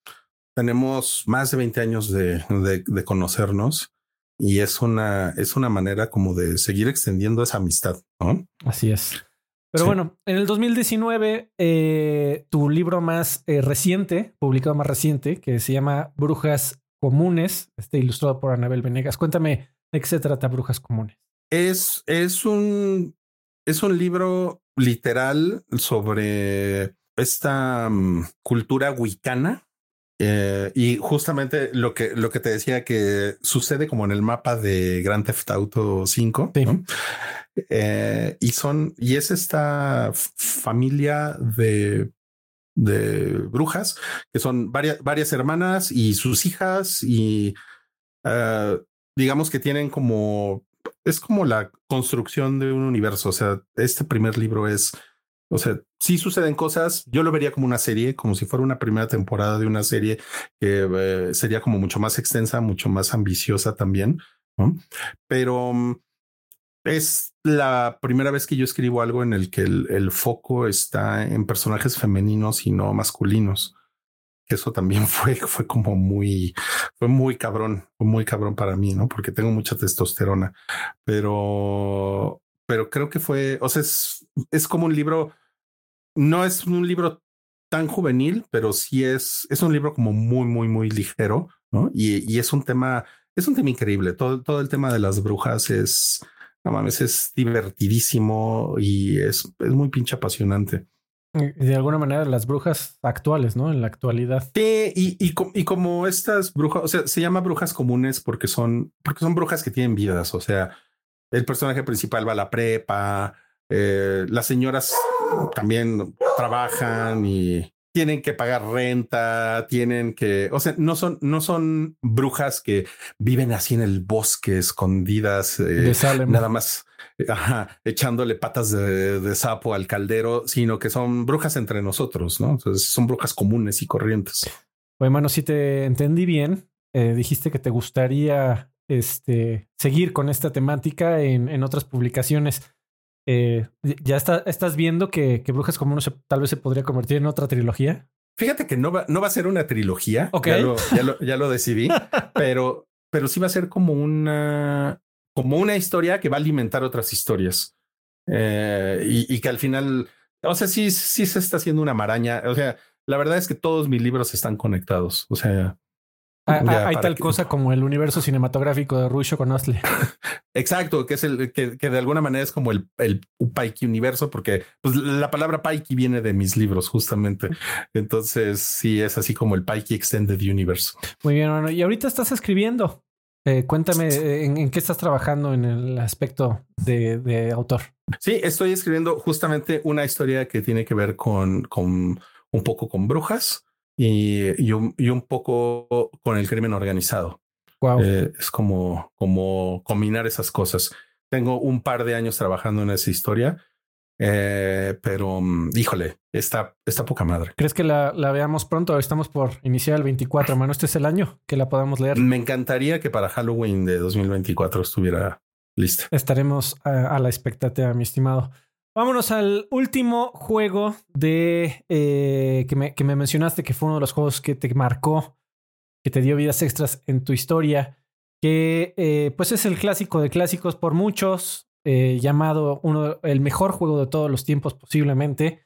tenemos más de 20 años de, de, conocernos y es una, es una manera como de seguir extendiendo esa amistad. ¿no? Así es. Pero bueno, en el 2019, eh, tu libro más eh, reciente, publicado más reciente, que se llama Brujas Comunes, este ilustrado por Anabel Venegas. Cuéntame de qué se trata Brujas Comunes. Es, es, un, es un libro literal sobre esta mm, cultura wicana eh, y justamente lo que, lo que te decía que sucede como en el mapa de Grand Theft Auto 5. Eh, y son, y es esta familia de, de brujas que son varias, varias hermanas y sus hijas y eh, digamos que tienen como, es como la construcción de un universo. O sea, este primer libro es o sea, sí suceden cosas. Yo lo vería como una serie, como si fuera una primera temporada de una serie que eh, sería como mucho más extensa, mucho más ambiciosa también. Pero mm, es la primera vez que yo escribo algo en el que el, foco está en personajes femeninos y no masculinos. Eso también fue, fue como muy, fue muy cabrón, fue muy cabrón para mí, ¿no? Porque tengo mucha testosterona, pero, pero creo que fue, o sea, es, es como un libro no es un libro tan juvenil, pero sí es, es un libro como muy, muy, muy ligero, ¿no? Y, y es un tema, es un tema increíble. Todo, todo el tema de las brujas es, no mames, es divertidísimo y es, es muy pinche apasionante. De alguna manera, las brujas actuales, ¿no? En la actualidad. Sí, y, y, y, como estas brujas, o sea, se llama brujas comunes porque son, porque son brujas que tienen vidas. O sea, el personaje principal va a la prepa, eh, las señoras también trabajan y, tienen que pagar renta, tienen que, o sea, no son, no son brujas que viven así en el bosque, escondidas, eh, nada más ajá, echándole patas de, sapo al caldero, sino que son brujas entre nosotros, ¿no? Entonces son brujas comunes y corrientes. Bueno, si te entendí bien, eh, dijiste que te gustaría este, seguir con esta temática en, en otras publicaciones. Eh, ¿Ya está, estás viendo que, que Brujas Comunes tal vez se podría convertir en otra trilogía? Fíjate que no va, no va a ser una trilogía. Ya, lo, ya, lo, decidí, pero, pero sí va a ser como una, como una historia que va a alimentar otras historias. Eh, y, y, que al final, o sea, sí, sí se está haciendo una maraña. O sea, la verdad es que todos mis libros están conectados. O sea, Ah, ah, hay tal cosa como el universo cinematográfico de Rusho con Astley. Exacto, que es el que, de alguna manera es como el, el Paiki universo, porque pues, la palabra Paiki viene de mis libros, justamente. Entonces, sí, es así como el Paiki Extended Universe. Muy bien, bueno, y ahorita estás escribiendo. Eh, cuéntame en, qué estás trabajando en el aspecto de, de, autor. Sí, estoy escribiendo justamente una historia que tiene que ver con, con un poco con brujas y, un, y un poco con el crimen organizado. Wow. Eh, es como, como combinar esas cosas. Tengo un par de años trabajando en esa historia, eh, pero mm, híjole, está, está poca madre. ¿Crees que la, la, veamos pronto? Estamos por iniciar el 24, mano. Este es el año que la podamos leer. Me encantaría que para Halloween de 2024 estuviera lista. Estaremos a la expectativa, mi estimado. Vámonos al último juego de eh, que, me, que, me, mencionaste, que fue uno de los juegos que te marcó, que te dio vidas extras en tu historia, que eh, pues es el clásico de clásicos por muchos, eh, llamado uno el mejor juego de todos los tiempos posiblemente,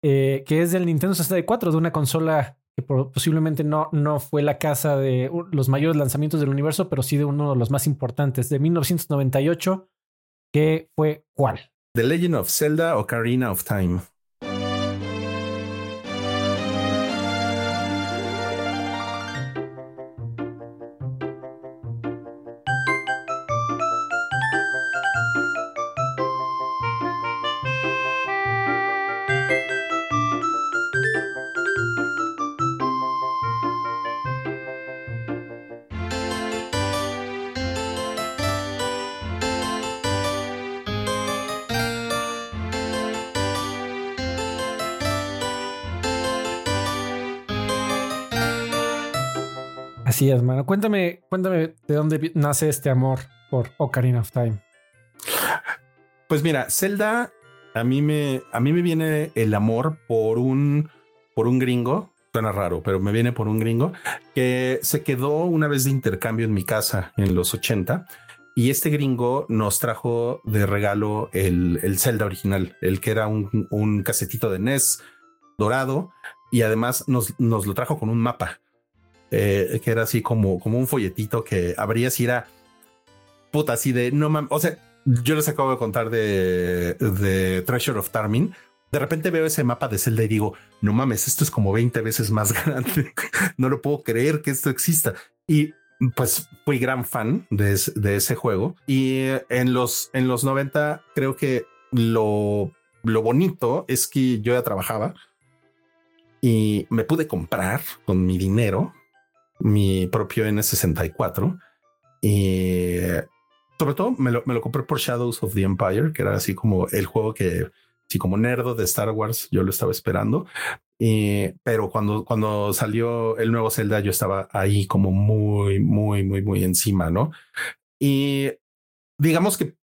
que es del Nintendo 64, de una consola que posiblemente no, no fue la casa de los mayores lanzamientos del universo, pero sí de uno de los más importantes, de 1998, que fue ¿cuál? The Legend of Zelda Ocarina of Time. Cuéntame, cuéntame de dónde nace este amor por Ocarina of Time. Pues mira, Zelda, a mí me, a mí me viene el amor por un, por un gringo. Suena raro, pero me viene por un gringo que se quedó una vez de intercambio en mi casa en los 80 y este gringo nos trajo de regalo el, el Zelda original, el que era un, un casetito de NES dorado y además nos, nos lo trajo con un mapa. Eh, que era así como, como un folletito que abrías y era puta así de no mames. O sea, yo les acabo de contar de, de Treasure of Tarmin. De repente veo ese mapa de Zelda y digo, no mames, esto es como 20 veces más grande. no lo puedo creer que esto exista. Y pues fui gran fan de, de ese juego. Y en los, en los 90 creo que lo, lo bonito es que yo ya trabajaba y me pude comprar con mi dinero mi propio N64 y sobre todo me lo, me lo compré por Shadows of the Empire, que era así como el juego que, sí, como nerdo de Star Wars, yo lo estaba esperando. Y, pero cuando, cuando salió el nuevo Zelda, yo estaba ahí como muy, muy, muy, muy encima, ¿no? Y digamos que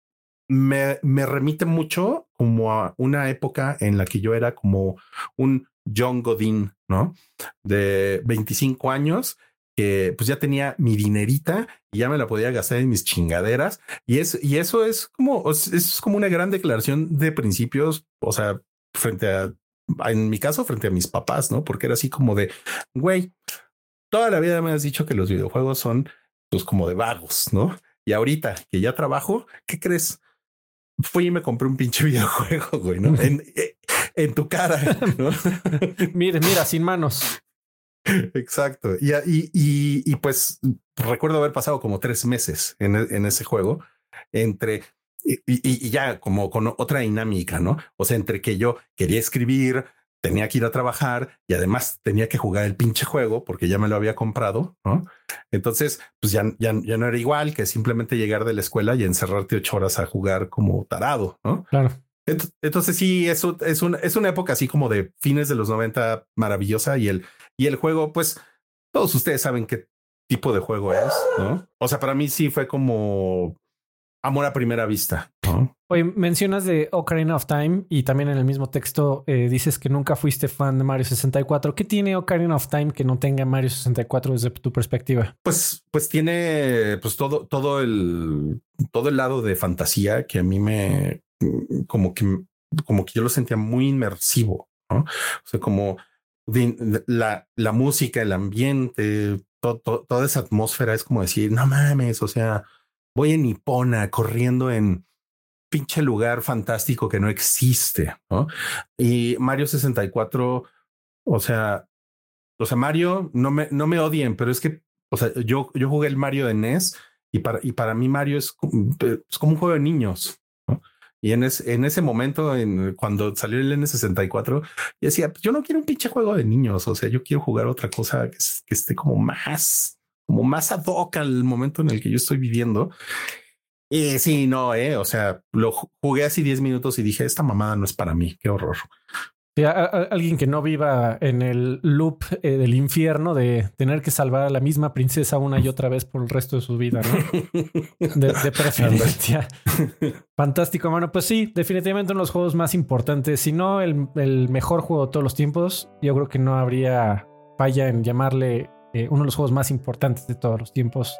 me, me remite mucho como a una época en la que yo era como un John Godin, ¿no? De 25 años que pues ya tenía mi dinerita y ya me la podía gastar en mis chingaderas. Y, es, y eso es como, es como una gran declaración de principios, o sea, frente a, en mi caso, frente a mis papás, ¿no? Porque era así como de, güey, toda la vida me has dicho que los videojuegos son pues como de vagos, ¿no? Y ahorita que ya trabajo, ¿qué crees? Fui y me compré un pinche videojuego, güey, ¿no? En, en tu cara, ¿no? mire, mira, sin manos. Exacto. Y, y, y, pues recuerdo haber pasado como tres meses en, en ese juego entre y, y, ya como con otra dinámica, ¿no? O sea, entre que yo quería escribir, tenía que ir a trabajar y además tenía que jugar el pinche juego porque ya me lo había comprado, ¿no? Entonces, pues ya, ya, ya no era igual que simplemente llegar de la escuela y encerrarte ocho horas a jugar como tarado, ¿no? Claro. Entonces sí, eso es, un, es una época así como de fines de los 90 maravillosa y el, y el juego, pues todos ustedes saben qué tipo de juego es, ¿no? O sea, para mí sí fue como amor a primera vista. Oye, mencionas de Ocarina of Time y también en el mismo texto eh, dices que nunca fuiste fan de Mario 64. ¿Qué tiene Ocarina of Time que no tenga Mario 64 desde tu perspectiva? Pues, pues tiene pues todo, todo el, todo el lado de fantasía que a mí me, como que, como que yo lo sentía muy inmersivo, ¿no? O sea, como la, la música, el ambiente, toda esa atmósfera es como decir, no mames, o sea, voy en Nipona corriendo en pinche lugar fantástico que no existe. Y Mario 64, o sea, o sea, Mario, no me, no me odien, pero es que, o sea, yo, yo jugué el Mario de NES y para, y para mí Mario es, es como un juego de niños, y en, en ese momento, en, cuando salió el N64, yo decía, pues yo no quiero un pinche juego de niños, o sea, yo quiero jugar otra cosa que, que esté como más, como más ad hoc al momento en el que yo estoy viviendo. Y sí, no, eh, o sea, lo jugué así 10 minutos y dije, esta mamada no es para mí, qué horror alguien que no viva en el loop eh, del infierno de tener que salvar a la misma princesa una y otra vez por el resto de su vida, ¿no? De, preferencia. Fantástico, mano. Pues sí, definitivamente uno de los juegos más importantes, si no el, mejor juego de todos los tiempos. Yo creo que no habría falla en llamarle eh, uno de los juegos más importantes de todos los tiempos.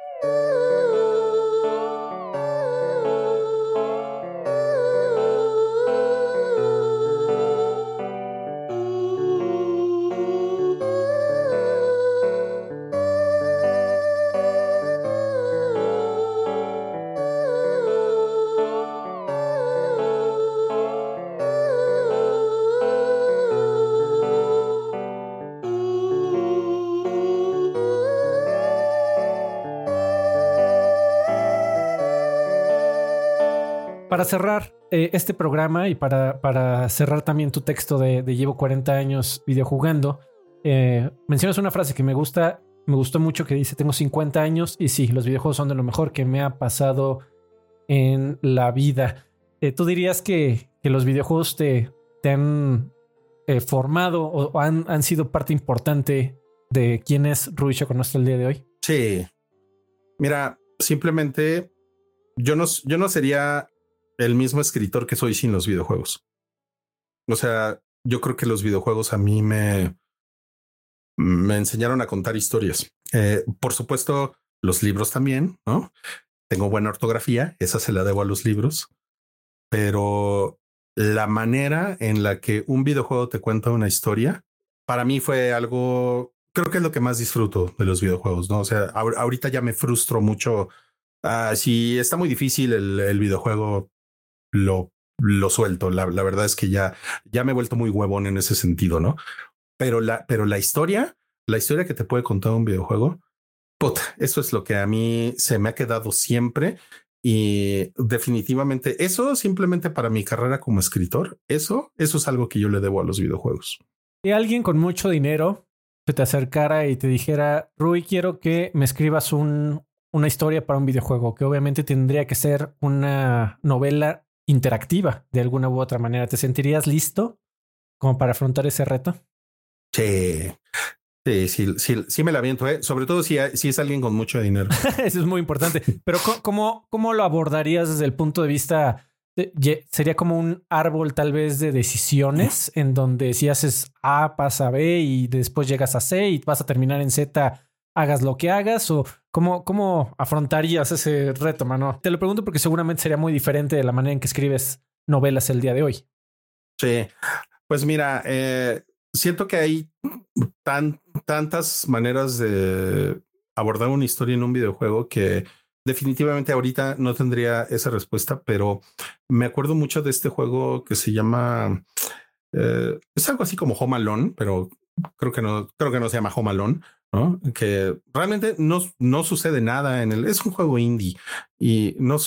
Cerrar eh, este programa y para, para, cerrar también tu texto de, llevo 40 años videojugando, eh, mencionas una frase que me gusta, me gustó mucho que dice, tengo 50 años y sí, los videojuegos son de lo mejor que me ha pasado en la vida. Eh, ¿Tú dirías que, que, los videojuegos te, te han formado o, han, han, sido parte importante de quién es Rui Choconostre el día de hoy? Sí. Mira, simplemente yo no, yo no sería el mismo escritor que soy sin los videojuegos. O sea, yo creo que los videojuegos a mí me, me enseñaron a contar historias. Eh, por supuesto, los libros también, ¿no? Tengo buena ortografía, esa se la debo a los libros, pero la manera en la que un videojuego te cuenta una historia, para mí fue algo, creo que es lo que más disfruto de los videojuegos, ¿no? O sea, ahorita ya me frustro mucho. Ah, si está muy difícil el, el videojuego, lo, lo suelto. La, la, verdad es que ya, ya me he vuelto muy huevón en ese sentido, ¿no? Pero la, pero la historia, la historia que te puede contar un videojuego, puta, eso es lo que a mí se me ha quedado siempre. Y definitivamente eso simplemente para mi carrera como escritor, eso, eso es algo que yo le debo a los videojuegos. Y alguien con mucho dinero se te acercara y te dijera, Rui, quiero que me escribas un, una historia para un videojuego, que obviamente tendría que ser una novela interactiva de alguna u otra manera. ¿Te sentirías listo como para afrontar ese reto? Sí. Sí, sí, sí, me la aviento, ¿eh? sobre todo si, si es alguien con mucho dinero. Eso es muy importante. Pero ¿cómo, ¿cómo lo abordarías desde el punto de vista? sería como un árbol tal vez de decisiones en donde si haces A pasa a B y después llegas a C y vas a terminar en Z hagas lo que hagas o cómo, cómo afrontarías ese reto, mano. Te lo pregunto porque seguramente sería muy diferente de la manera en que escribes novelas el día de hoy. Sí, pues mira, eh, siento que hay tan, tantas maneras de abordar una historia en un videojuego que definitivamente ahorita no tendría esa respuesta, pero me acuerdo mucho de este juego que se llama, eh, es algo así como Home Alone, pero creo que no, creo que no se llama Home Alone, que realmente no, no sucede nada en el, es un juego indie y no,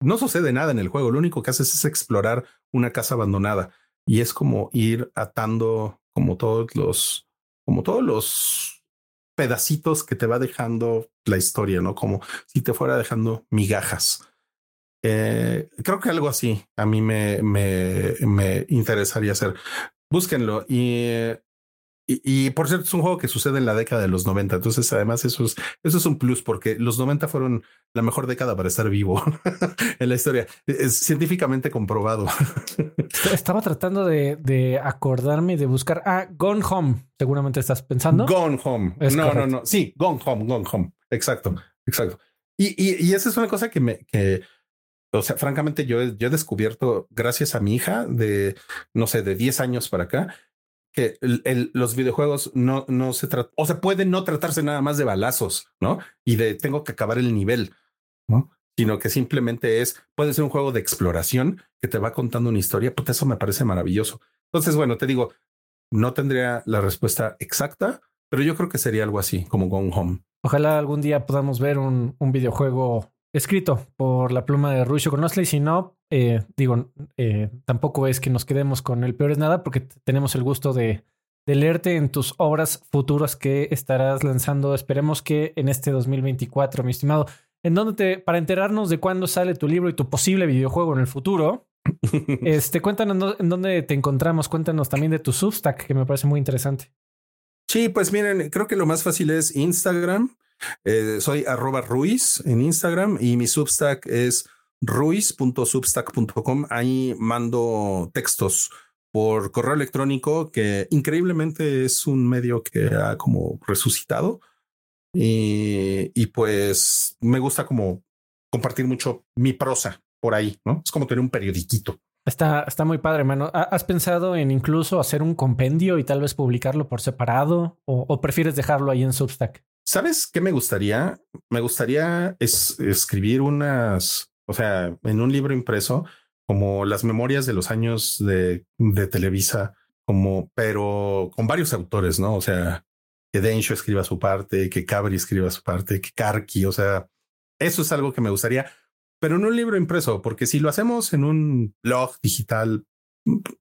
no sucede nada en el juego. Lo único que haces es explorar una casa abandonada. y es como ir atando como todos los, como todos los pedacitos que te va dejando la historia, ¿no? Como si te fuera dejando migajas. Eh, creo que algo así a mí me, me, me interesaría hacer. Búsquenlo y y, por cierto, es un juego que sucede en la década de los 90. Entonces, además, eso es, eso es un plus porque los 90 fueron la mejor década para estar vivo en la historia. Es científicamente comprobado. Estaba tratando de, de acordarme de buscar. Ah, Gone Home. Seguramente estás pensando. Gone Home. no, no, no. Sí, Gone Home, Gone Home. Exacto, exacto. Y, y, y esa es una cosa que me, que, o sea, francamente, yo, yo he descubierto gracias a mi hija de, no sé, de 10 años para acá, que los videojuegos no, no se trata, o sea, puede no tratarse nada más de balazos, ¿no? Y de tengo que acabar el nivel, ¿no? Sino que simplemente es, puede ser un juego de exploración que te va contando una historia, pues eso me parece maravilloso. Entonces, bueno, te digo, no tendría la respuesta exacta, pero yo creo que sería algo así, como Gone Home. Ojalá algún día podamos ver un, un videojuego escrito por la pluma de Ruisho Conosle. Y si no, eh, digo, eh, tampoco es que nos quedemos con el peor es nada, porque tenemos el gusto de, de, leerte en tus obras futuras que estarás lanzando. Esperemos que en este 2024, mi estimado, en donde te, para enterarnos de cuándo sale tu libro y tu posible videojuego en el futuro. este, cuéntanos en dónde te encontramos, cuéntanos también de tu Substack, que me parece muy interesante. Sí, pues miren, creo que lo más fácil es Instagram. Eh, soy arroba Ruiz en Instagram y mi Substack es ruiz.substack.com. Ahí mando textos por correo electrónico que increíblemente es un medio que ha como resucitado y, pues me gusta como compartir mucho mi prosa por ahí, ¿no? Es como tener un periodiquito. Está, está muy padre, hermano. ¿Has pensado en incluso hacer un compendio y tal vez publicarlo por separado o prefieres dejarlo ahí en Substack? ¿Sabes qué me gustaría? Me gustaría escribir unas, o sea, en un libro impreso, como las memorias de los años de, Televisa, como, pero con varios autores, ¿no? O sea, que Densho escriba su parte, que Cabri escriba su parte, que Karki, o sea, eso es algo que me gustaría, pero en un libro impreso, porque si lo hacemos en un blog digital,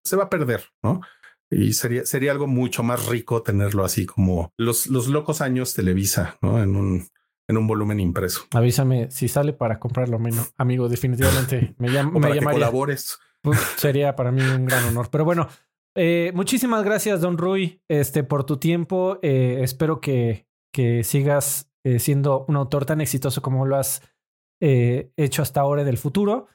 se va a perder, ¿no? Y sería, sería algo mucho más rico tenerlo así como los, los locos años Televisa, ¿no? En un, en un volumen impreso. Avísame si sale para comprarlo menos, amigo. Definitivamente me, llama, me llamaría. colabores. sería para mí un gran honor. Pero bueno, eh, muchísimas gracias, Don Rui, este, por tu tiempo. Eh, espero que, que sigas eh, siendo un autor tan exitoso como lo has hecho hasta ahora en el futuro.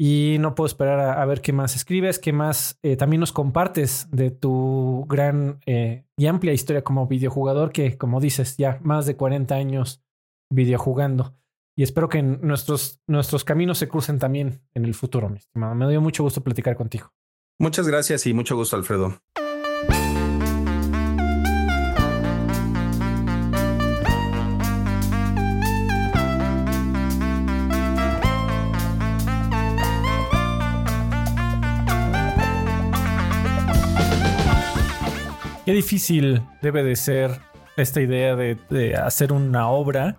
Y no puedo esperar a, ver qué más escribes, qué más eh, también nos compartes de tu gran eh, y amplia historia como videojugador, que como dices, ya más de 40 años videojugando. Y espero que nuestros, nuestros caminos se crucen también en el futuro, mi estimado. Me dio mucho gusto platicar contigo. Muchas gracias y mucho gusto, Alfredo. Qué difícil debe de ser esta idea de, hacer una obra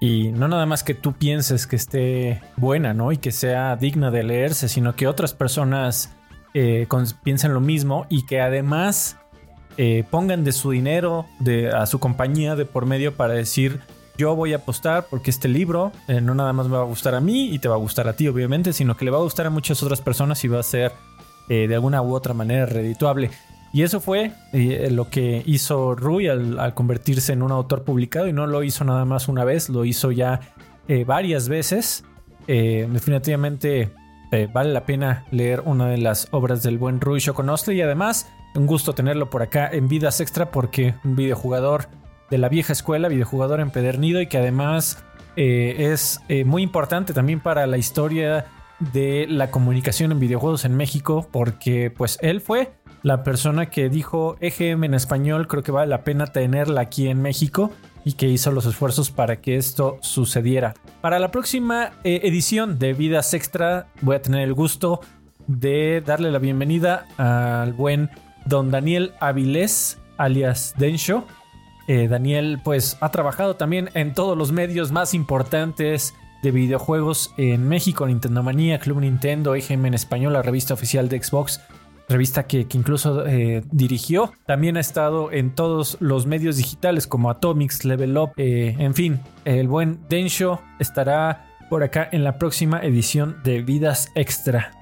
y no nada más que tú pienses que esté buena, ¿no? Y que sea digna de leerse, sino que otras personas eh, piensen lo mismo y que además eh, pongan de su dinero de, a su compañía de por medio para decir yo voy a apostar porque este libro eh, no nada más me va a gustar a mí y te va a gustar a ti obviamente, sino que le va a gustar a muchas otras personas y va a ser de alguna u otra manera redituable. Y eso fue eh, lo que hizo Rui al, convertirse en un autor publicado y no lo hizo nada más una vez, lo hizo ya eh, varias veces. Eh, definitivamente vale la pena leer una de las obras del buen Rui Shokonosle y además un gusto tenerlo por acá en Vidas Extra porque un videojugador de la vieja escuela, videojugador empedernido y que además es muy importante también para la historia de la comunicación en videojuegos en México porque pues él fue la persona que dijo EGM en español, creo que vale la pena tenerla aquí en México y que hizo los esfuerzos para que esto sucediera. Para la próxima eh, edición de Vidas Extra voy a tener el gusto de darle la bienvenida al buen don Daniel Avilés, alias Densho. Eh, Daniel pues ha trabajado también en todos los medios más importantes de videojuegos en México, Nintendo Manía, Club Nintendo, EGM en español, la revista oficial de Xbox revista que, incluso eh, dirigió. También ha estado en todos los medios digitales como Atomics, Level Up, eh, en fin, el buen Densho estará por acá en la próxima edición de Vidas Extra.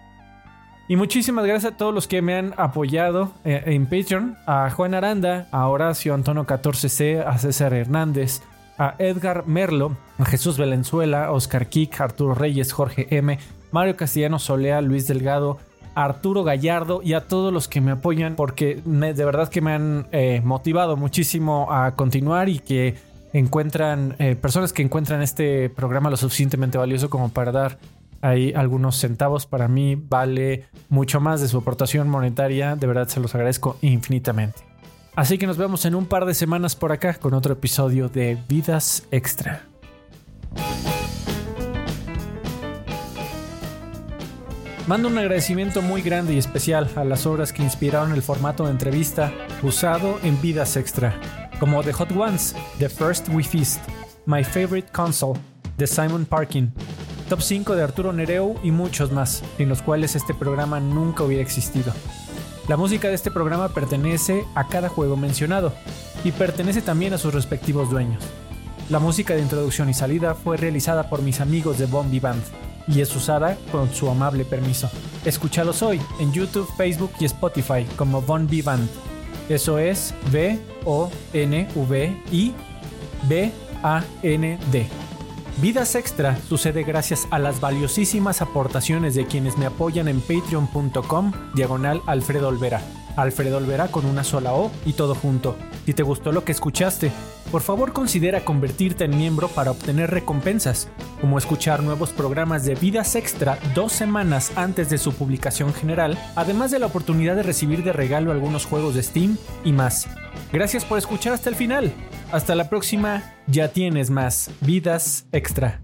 Y muchísimas gracias a todos los que me han apoyado eh, en Patreon, a Juan Aranda, a Horacio Antonio 14C, a César Hernández, a Edgar Merlo, a Jesús Valenzuela, Oscar Kik, Arturo Reyes, Jorge M, Mario Castellano Solea, Luis Delgado, Arturo Gallardo y a todos los que me apoyan porque de verdad que me han eh, motivado muchísimo a continuar y que encuentran eh, personas que encuentran este programa lo suficientemente valioso como para dar ahí algunos centavos. Para mí vale mucho más de su aportación monetaria. De verdad se los agradezco infinitamente. Así que nos vemos en un par de semanas por acá con otro episodio de Vidas Extra Mando un agradecimiento muy grande y especial a las obras que inspiraron el formato de entrevista usado en Vidas Extra, como The Hot Ones, The First We Feast, My Favorite Console, The Simon Parkin, Top 5 de Arturo Nereu y muchos más, sin los cuales este programa nunca hubiera existido. La música de este programa pertenece a cada juego mencionado y pertenece también a sus respectivos dueños. La música de introducción y salida fue realizada por mis amigos de Bombi Band y es usada con su amable permiso. Escúchalos hoy en YouTube, Facebook y Spotify como Von B. Eso es V O N V I B A N D. Vidas Extra sucede gracias a las valiosísimas aportaciones de quienes me apoyan en patreon.com diagonal Alfredo Olvera. Alfredo Olvera con una sola O y todo junto. Si te gustó lo que escuchaste, por favor considera convertirte en miembro para obtener recompensas, como escuchar nuevos programas de vidas extra dos semanas antes de su publicación general, además de la oportunidad de recibir de regalo algunos juegos de Steam y más. Gracias por escuchar hasta el final. Hasta la próxima, ya tienes más vidas extra.